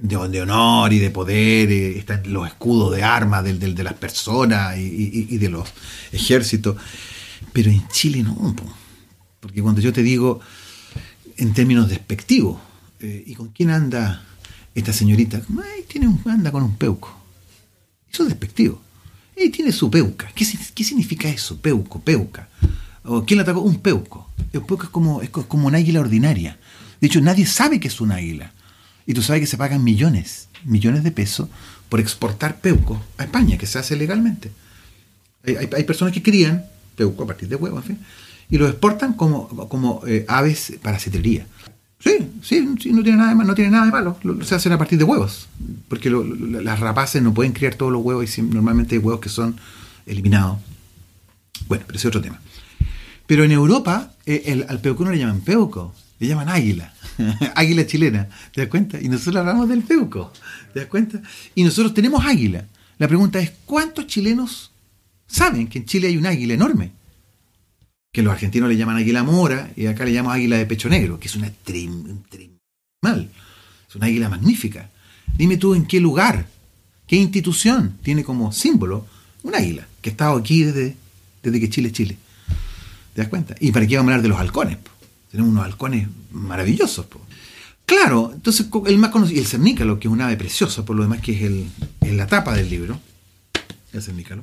de, honor y de poder. Eh, están los escudos de armas de, las personas y de los ejércitos. Pero en Chile no, porque cuando yo te digo en términos despectivos, eh, ¿y con quién anda esta señorita? tiene un, anda con un peuco. Eso es despectivo. Y tiene su peuca. ¿Qué, significa eso? Peuco, peuca. ¿O ¿Quién la atacó? Un peuco. El peuco es como, es como una águila ordinaria. De hecho, nadie sabe que es un águila. Y tú sabes que se pagan millones, millones de pesos por exportar peuco a España, que se hace legalmente. hay personas que crían peuco a partir de huevos, y los exportan como, como eh, aves para cetrería. Sí, sí, no tiene nada de malo, no tiene nada de malo. se hacen a partir de huevos, porque las rapaces no pueden criar todos los huevos y normalmente hay huevos que son eliminados. Bueno, pero ese es otro tema. Pero en Europa eh, el, al peuco no le llaman peuco, le llaman águila, águila chilena, ¿te das cuenta? Y nosotros hablamos del peuco, ¿te das cuenta? Y nosotros tenemos águila. La pregunta es, ¿cuántos chilenos saben que en Chile hay un águila enorme, que los argentinos le llaman águila mora y acá le llamamos águila de pecho negro, que es una mal, es una águila magnífica. Dime tú en qué lugar, qué institución tiene como símbolo un águila que ha estado aquí desde, desde que Chile es Chile. ¿Te das cuenta? ¿Y para qué vamos a hablar de los halcones? Tenemos unos halcones maravillosos. Claro, entonces el más conocido, el cernícalo, que es un ave preciosa, por lo demás que es el, en la tapa del libro, el nícalo.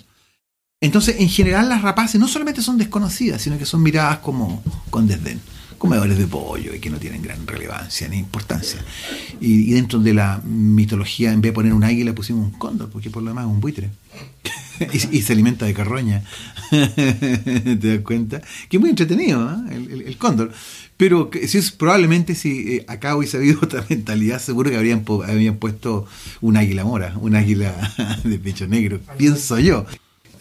Entonces, en general, las rapaces no solamente son desconocidas, sino que son miradas como con desdén, comedores de pollo y que no tienen gran relevancia ni importancia. Y, dentro de la mitología, en vez de poner un águila, pusimos un cóndor, porque por lo demás es un buitre. y, se alimenta de carroña. ¿Te das cuenta? Que es muy entretenido, ¿eh? el, cóndor. Pero si es, probablemente si eh, acá hubiese habido otra mentalidad, seguro que habrían, habrían puesto un águila mora, un águila de pecho negro, pienso yo.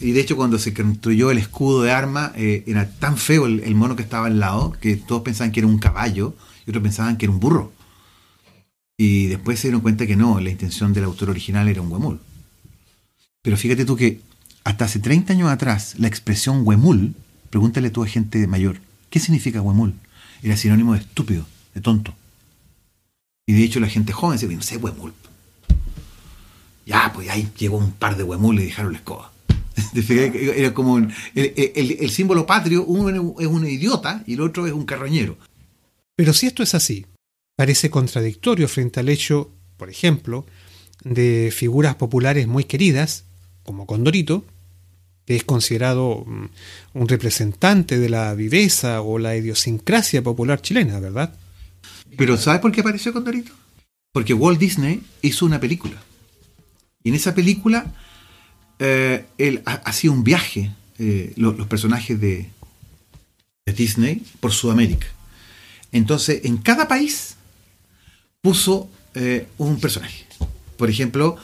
Y de hecho cuando se construyó el escudo de arma, eh, era tan feo el, mono que estaba al lado que todos pensaban que era un caballo y otros pensaban que era un burro. Y después se dieron cuenta que no, la intención del autor original era un huemul. Pero fíjate tú que hasta hace 30 años atrás la expresión huemul, pregúntale tú a gente mayor, ¿qué significa huemul? Era sinónimo de estúpido, de tonto. Y de hecho la gente joven se no sé, huemul. Ya, pues ahí llegó un par de huemul y dejaron la escoba. Era como el, símbolo patrio, uno es un idiota y el otro es un carroñero. Pero si esto es así, parece contradictorio frente al hecho, por ejemplo, de figuras populares muy queridas, como Condorito, que es considerado mm, un representante de la viveza o la idiosincrasia popular chilena, ¿verdad? Pero ¿sabes por qué apareció Condorito? Porque Walt Disney hizo una película. Y en esa película eh, él hacía un viaje, eh, los, personajes de, Disney, por Sudamérica. Entonces, en cada país puso eh, un personaje. Por ejemplo,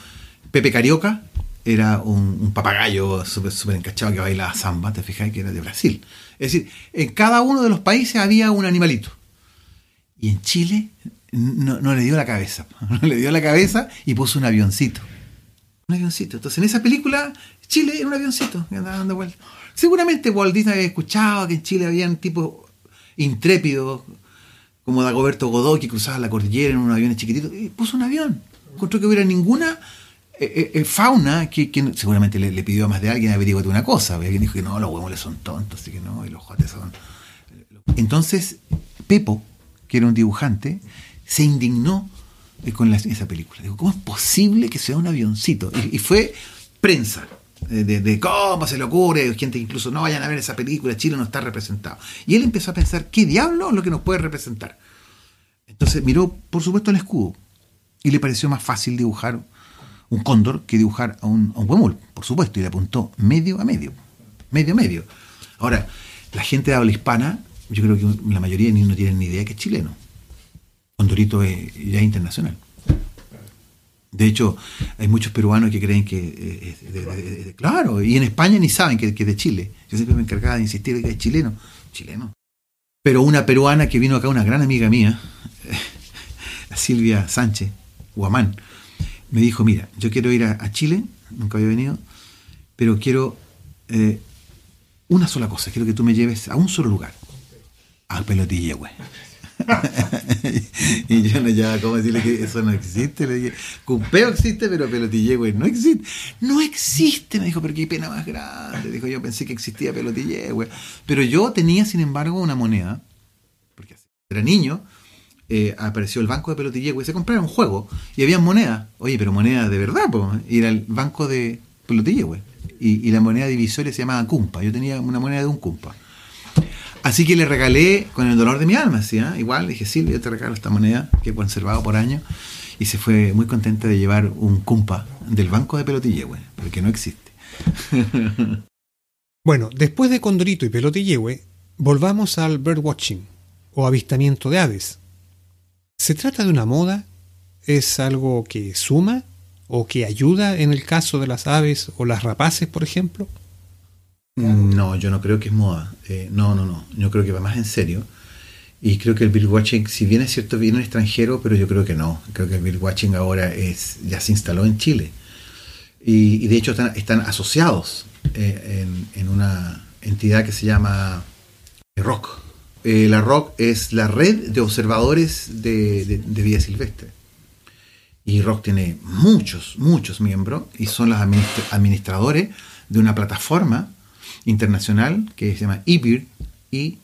Pepe Carioca era un, papagayo súper encachado que bailaba samba, te fijas que era de Brasil. Es decir, en cada uno de los países había un animalito. Y en Chile no, no le dio la cabeza. No le dio la cabeza y puso un avioncito un avioncito. Entonces, en esa película, Chile era un avioncito que andaba dando vueltas. Seguramente Walt Disney había escuchado que en Chile habían tipos intrépidos, como Dagoberto Godoy, que cruzaba la cordillera en un avión chiquitito, y puso un avión. Encontró que hubiera ninguna eh, eh, eh, fauna que, seguramente le, pidió a más de alguien averiguate una cosa. Alguien dijo que no, los huevos son tontos, así que no, y los jotes son. Entonces, Pepo, que era un dibujante, se indignó con esa película. Digo, ¿cómo es posible que sea un avioncito? Y, fue prensa. De, cómo se le ocurre, gente que incluso no vayan a ver esa película, Chile no está representado. Y él empezó a pensar, ¿qué diablo es lo que nos puede representar? Entonces miró, por supuesto, el escudo y le pareció más fácil dibujar un cóndor que dibujar a un, a por supuesto, y le apuntó medio a medio, medio a medio. Ahora, la gente de habla hispana, yo creo que la mayoría ni no tienen ni idea que es chileno. Condorito es ya internacional. De hecho, hay muchos peruanos que creen que eh, es claro, y en España ni saben que, es de Chile. Yo siempre me encargaba de insistir que es chileno. Chileno. Pero una peruana que vino acá, una gran amiga mía, Silvia Sánchez, Guamán, me dijo, mira, yo quiero ir a, Chile, nunca había venido, pero quiero eh, una sola cosa, quiero que tú me lleves a un solo lugar, al güey. y yo no ya cómo decirle que eso no existe. Le dije, Cupeo existe, pero Pelotille, güey, no existe. No existe, me dijo, pero qué pena más grande. Dijo, yo pensé que existía Pelotille, güey. Pero yo tenía, sin embargo, una moneda, porque era niño, eh, apareció el banco de Pelotille, güey, se compraron un juego y había moneda. Oye, pero moneda de verdad, pues. Era el banco de Pelotille, güey. Y, y, la moneda divisoria se llamaba Cumpa. Yo tenía una moneda de un Cumpa. Así que le regalé con el dolor de mi alma, ¿sí? Ah? igual, dije, Silvia, yo te regalo esta moneda que he conservado por años. Y se fue muy contenta de llevar un cumpa del banco de Pelotillehue, porque no existe. bueno, después de Condorito y Pelotillehue, volvamos al birdwatching o avistamiento de aves. ¿Se trata de una moda? ¿Es algo que suma o que ayuda en el caso de las aves o las rapaces, por ejemplo? No, yo no creo que es moda. Eh, no, no, no. Yo creo que va más en serio. Y creo que el birdwatching, si bien es cierto, viene extranjero, pero yo creo que no. Creo que el birdwatching ahora es, ya se instaló en Chile. Y, de hecho están, asociados eh, en, una entidad que se llama ROC. Eh, la ROC es la red de observadores de, vida silvestre. Y ROC tiene muchos, muchos miembros y son los administradores de una plataforma internacional que se llama eBird, y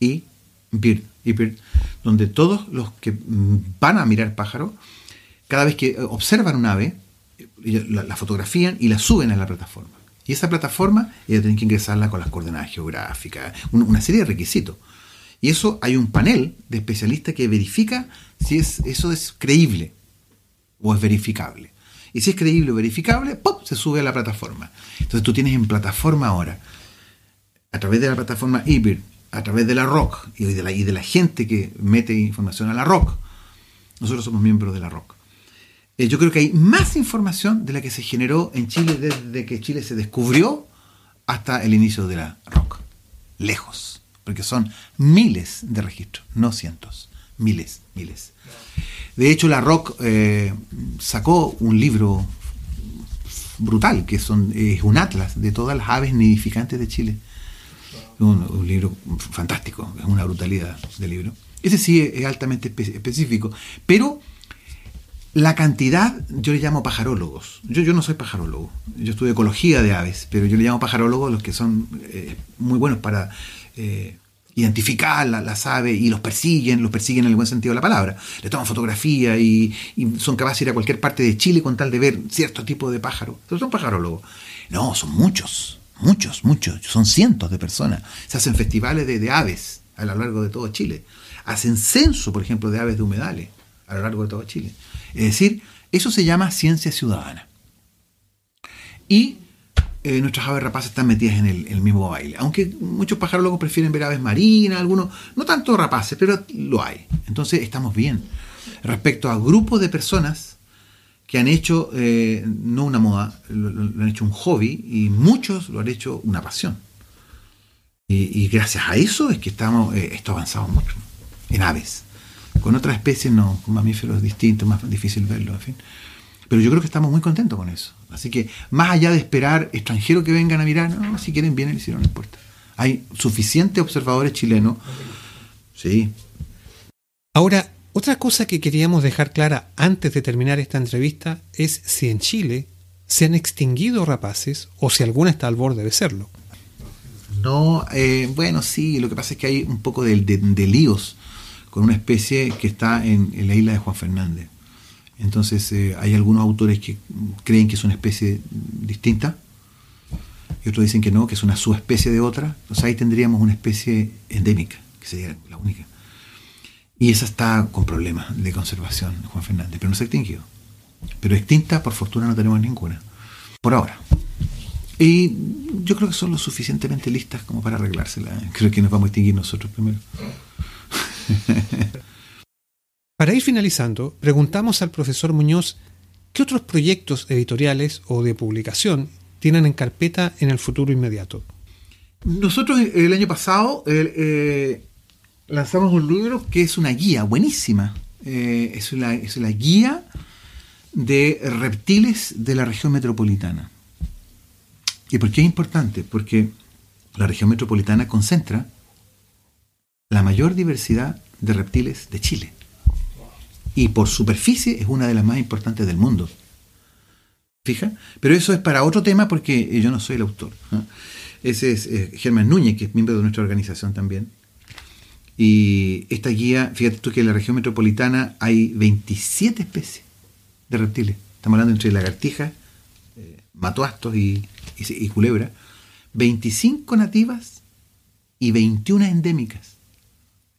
eBird, donde todos los que van a mirar pájaros, cada vez que observan un ave, la, fotografían y la suben a la plataforma. Y esa plataforma ellos tienen que ingresarla con las coordenadas geográficas, una, serie de requisitos. Y eso hay un panel de especialistas que verifica si es, eso es creíble o es verificable. Y si es creíble o verificable, ¡pop! se sube a la plataforma. Entonces tú tienes en plataforma ahora, a través de la plataforma IBIR, a través de la ROC y de la, y de la gente que mete información a la ROC, nosotros somos miembros de la ROC. Eh, yo creo que hay más información de la que se generó en Chile desde que Chile se descubrió hasta el inicio de la ROC. Lejos, porque son miles de registros, no cientos, miles, miles. De hecho, la ROC eh, sacó un libro brutal, que son, es un atlas de todas las aves nidificantes de Chile. Un, libro fantástico, es una brutalidad de libro. Ese sí es, altamente específico, pero la cantidad, yo le llamo pajarólogos. Yo, yo no soy pajarólogo, yo estudio ecología de aves, pero yo le llamo pajarólogos los que son eh, muy buenos para eh, identificar las aves y los persiguen, los persiguen en el buen sentido de la palabra. Le toman fotografía y, son capaces de ir a cualquier parte de Chile con tal de ver cierto tipo de pájaro. Son pajarólogos. No, son muchos, muchos, muchos. Son cientos de personas. Se hacen festivales de aves a lo largo de todo Chile. Hacen censo, por ejemplo, de aves de humedales a lo largo de todo Chile. Es decir, eso se llama ciencia ciudadana. Y eh, nuestras aves rapaces están metidas en el, mismo baile. Aunque muchos pájaros locos prefieren ver aves marinas, algunos, no tanto rapaces, pero lo hay. Entonces estamos bien. Respecto a grupos de personas que han hecho, eh, no una moda, lo, han hecho un hobby y muchos lo han hecho una pasión. Y, gracias a eso es que estamos, eh, esto ha avanzado mucho en aves. Con otras especies no, con mamíferos distintos, más difícil verlo, en fin. Pero yo creo que estamos muy contentos con eso. Así que más allá de esperar extranjeros que vengan a mirar, no, si quieren vienen y si no, no importa. Hay suficientes observadores chilenos. Sí. Ahora, otra cosa que queríamos dejar clara antes de terminar esta entrevista es si en Chile se han extinguido rapaces o si alguna está al borde de serlo. No, eh, bueno, sí, lo que pasa es que hay un poco de, líos con una especie que está en la isla de Juan Fernández. Entonces eh, hay algunos autores que creen que es una especie distinta y otros dicen que no, que es una subespecie de otra. Entonces ahí tendríamos una especie endémica, que sería la única. Y esa está con problemas de conservación, Juan Fernández, pero no se ha extinguido. Pero extinta, por fortuna, no tenemos ninguna. Por ahora. Y yo creo que son lo suficientemente listas como para arreglársela. Creo que nos vamos a extinguir nosotros primero. Para ir finalizando, preguntamos al profesor Muñoz qué otros proyectos editoriales o de publicación tienen en carpeta en el futuro inmediato. Nosotros el año pasado eh, lanzamos un libro que es una guía buenísima. Eh, es la guía de reptiles de la región metropolitana. ¿Y por qué es importante? Porque la región metropolitana concentra la mayor diversidad de reptiles de Chile y por superficie es una de las más importantes del mundo. ¿Fija? Pero eso es para otro tema porque yo no soy el autor. Ese es eh, Germán Núñez, que es miembro de nuestra organización también. Y esta guía, fíjate tú que en la región metropolitana hay 27 especies de reptiles. Estamos hablando entre lagartijas, eh, matoastos y, y, y culebra. 25 nativas y 21 endémicas.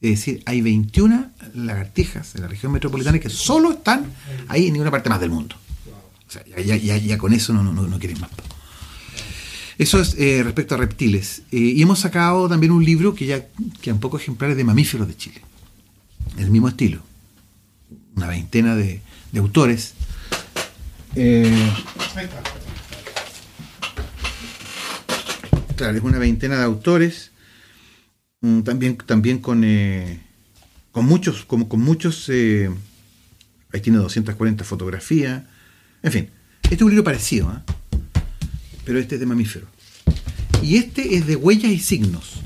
Es decir, hay 21 lagartijas en la región metropolitana que solo están ahí en ninguna parte más del mundo. O sea, ya, con eso no, no, quieren más. Eso es eh, respecto a reptiles. Eh, y hemos sacado también un libro que ya quedan pocos ejemplares de mamíferos de Chile. El mismo estilo. Una veintena de, autores. Eh, claro, es una veintena de autores también, también con, eh, con muchos, como con muchos, eh, ahí tiene 240 fotografías, en fin, este es un libro parecido, ¿ah? pero este es de mamífero. Y este es de huellas y signos.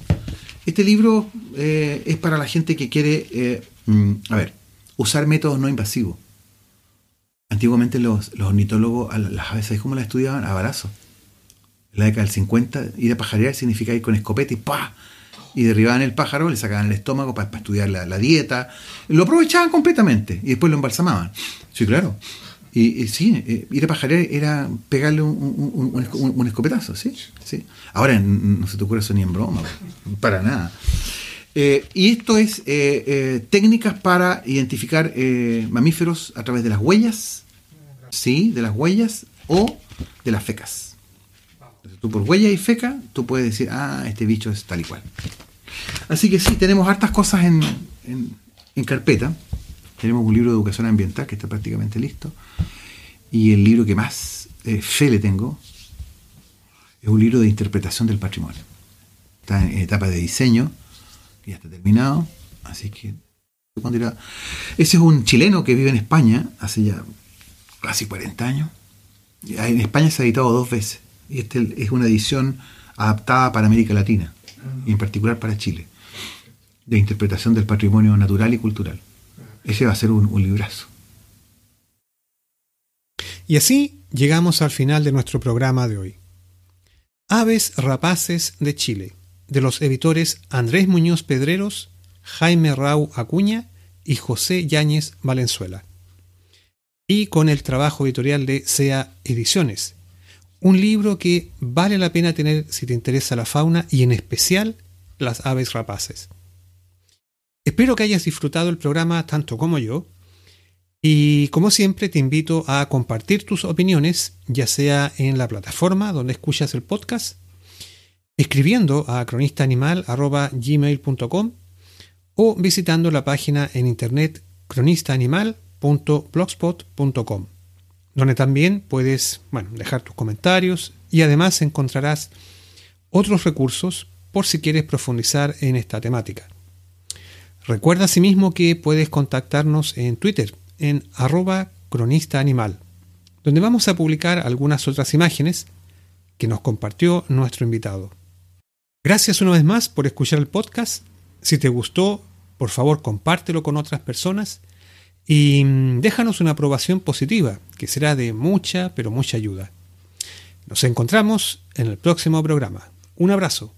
Este libro eh, es para la gente que quiere, mm, a ver, usar métodos no invasivos. Antiguamente los, los ornitólogos, las aves, ¿sabes cómo las estudiaban? A balazo. En la década del 50, ir a pajarear significa ir con escopeta y ¡pah! Y derribaban el pájaro, le sacaban el estómago para, estudiar la, dieta, lo aprovechaban completamente y después lo embalsamaban. Sí, claro. Y, sí, eh, ir a pajarear era pegarle un, escopetazo, ¿sí? ¿sí? Ahora no se te ocurre eso ni en broma, para nada. Eh, y esto es eh, técnicas para identificar mamíferos a través de las huellas, ¿sí? De las huellas o de las fecas. Tú por huella y feca, tú puedes decir, ah, este bicho es tal y cual. Así que sí, tenemos hartas cosas en, en carpeta. Tenemos un libro de educación ambiental que está prácticamente listo. Y el libro que más eh, fe le tengo es un libro de interpretación del patrimonio. Está en etapa de diseño, ya está terminado. Así que, Ese es un chileno que vive en España hace ya casi 40 años. En España se ha editado dos veces. Y este es una edición adaptada para América Latina, y en particular para Chile, de interpretación del patrimonio natural y cultural. Ese va a ser un, librazo. Y así llegamos al final de nuestro programa de hoy. Aves rapaces de Chile, de los editores Andrés Muñoz Pedreros, Jaime Rau Acuña y José Yáñez Valenzuela. Y con el trabajo editorial de SEA Ediciones, un libro que vale la pena tener si te interesa la fauna y en especial las aves rapaces. Espero que hayas disfrutado el programa tanto como yo. Y como siempre te invito a compartir tus opiniones, ya sea en la plataforma donde escuchas el podcast, escribiendo a cronistaanimal.gmail.com o visitando la página en internet cronistaanimal.blogspot.com, donde también puedes dejar tus comentarios y además encontrarás otros recursos por si quieres profundizar en esta temática. Recuerda asimismo que puedes contactarnos en Twitter en arroba cronista animal, donde vamos a publicar algunas otras imágenes que nos compartió nuestro invitado. Gracias una vez más por escuchar el podcast. Si te gustó, por favor compártelo con otras personas y mm, déjanos una aprobación positiva, que será de mucha, pero mucha ayuda. Nos encontramos en el próximo programa. Un abrazo.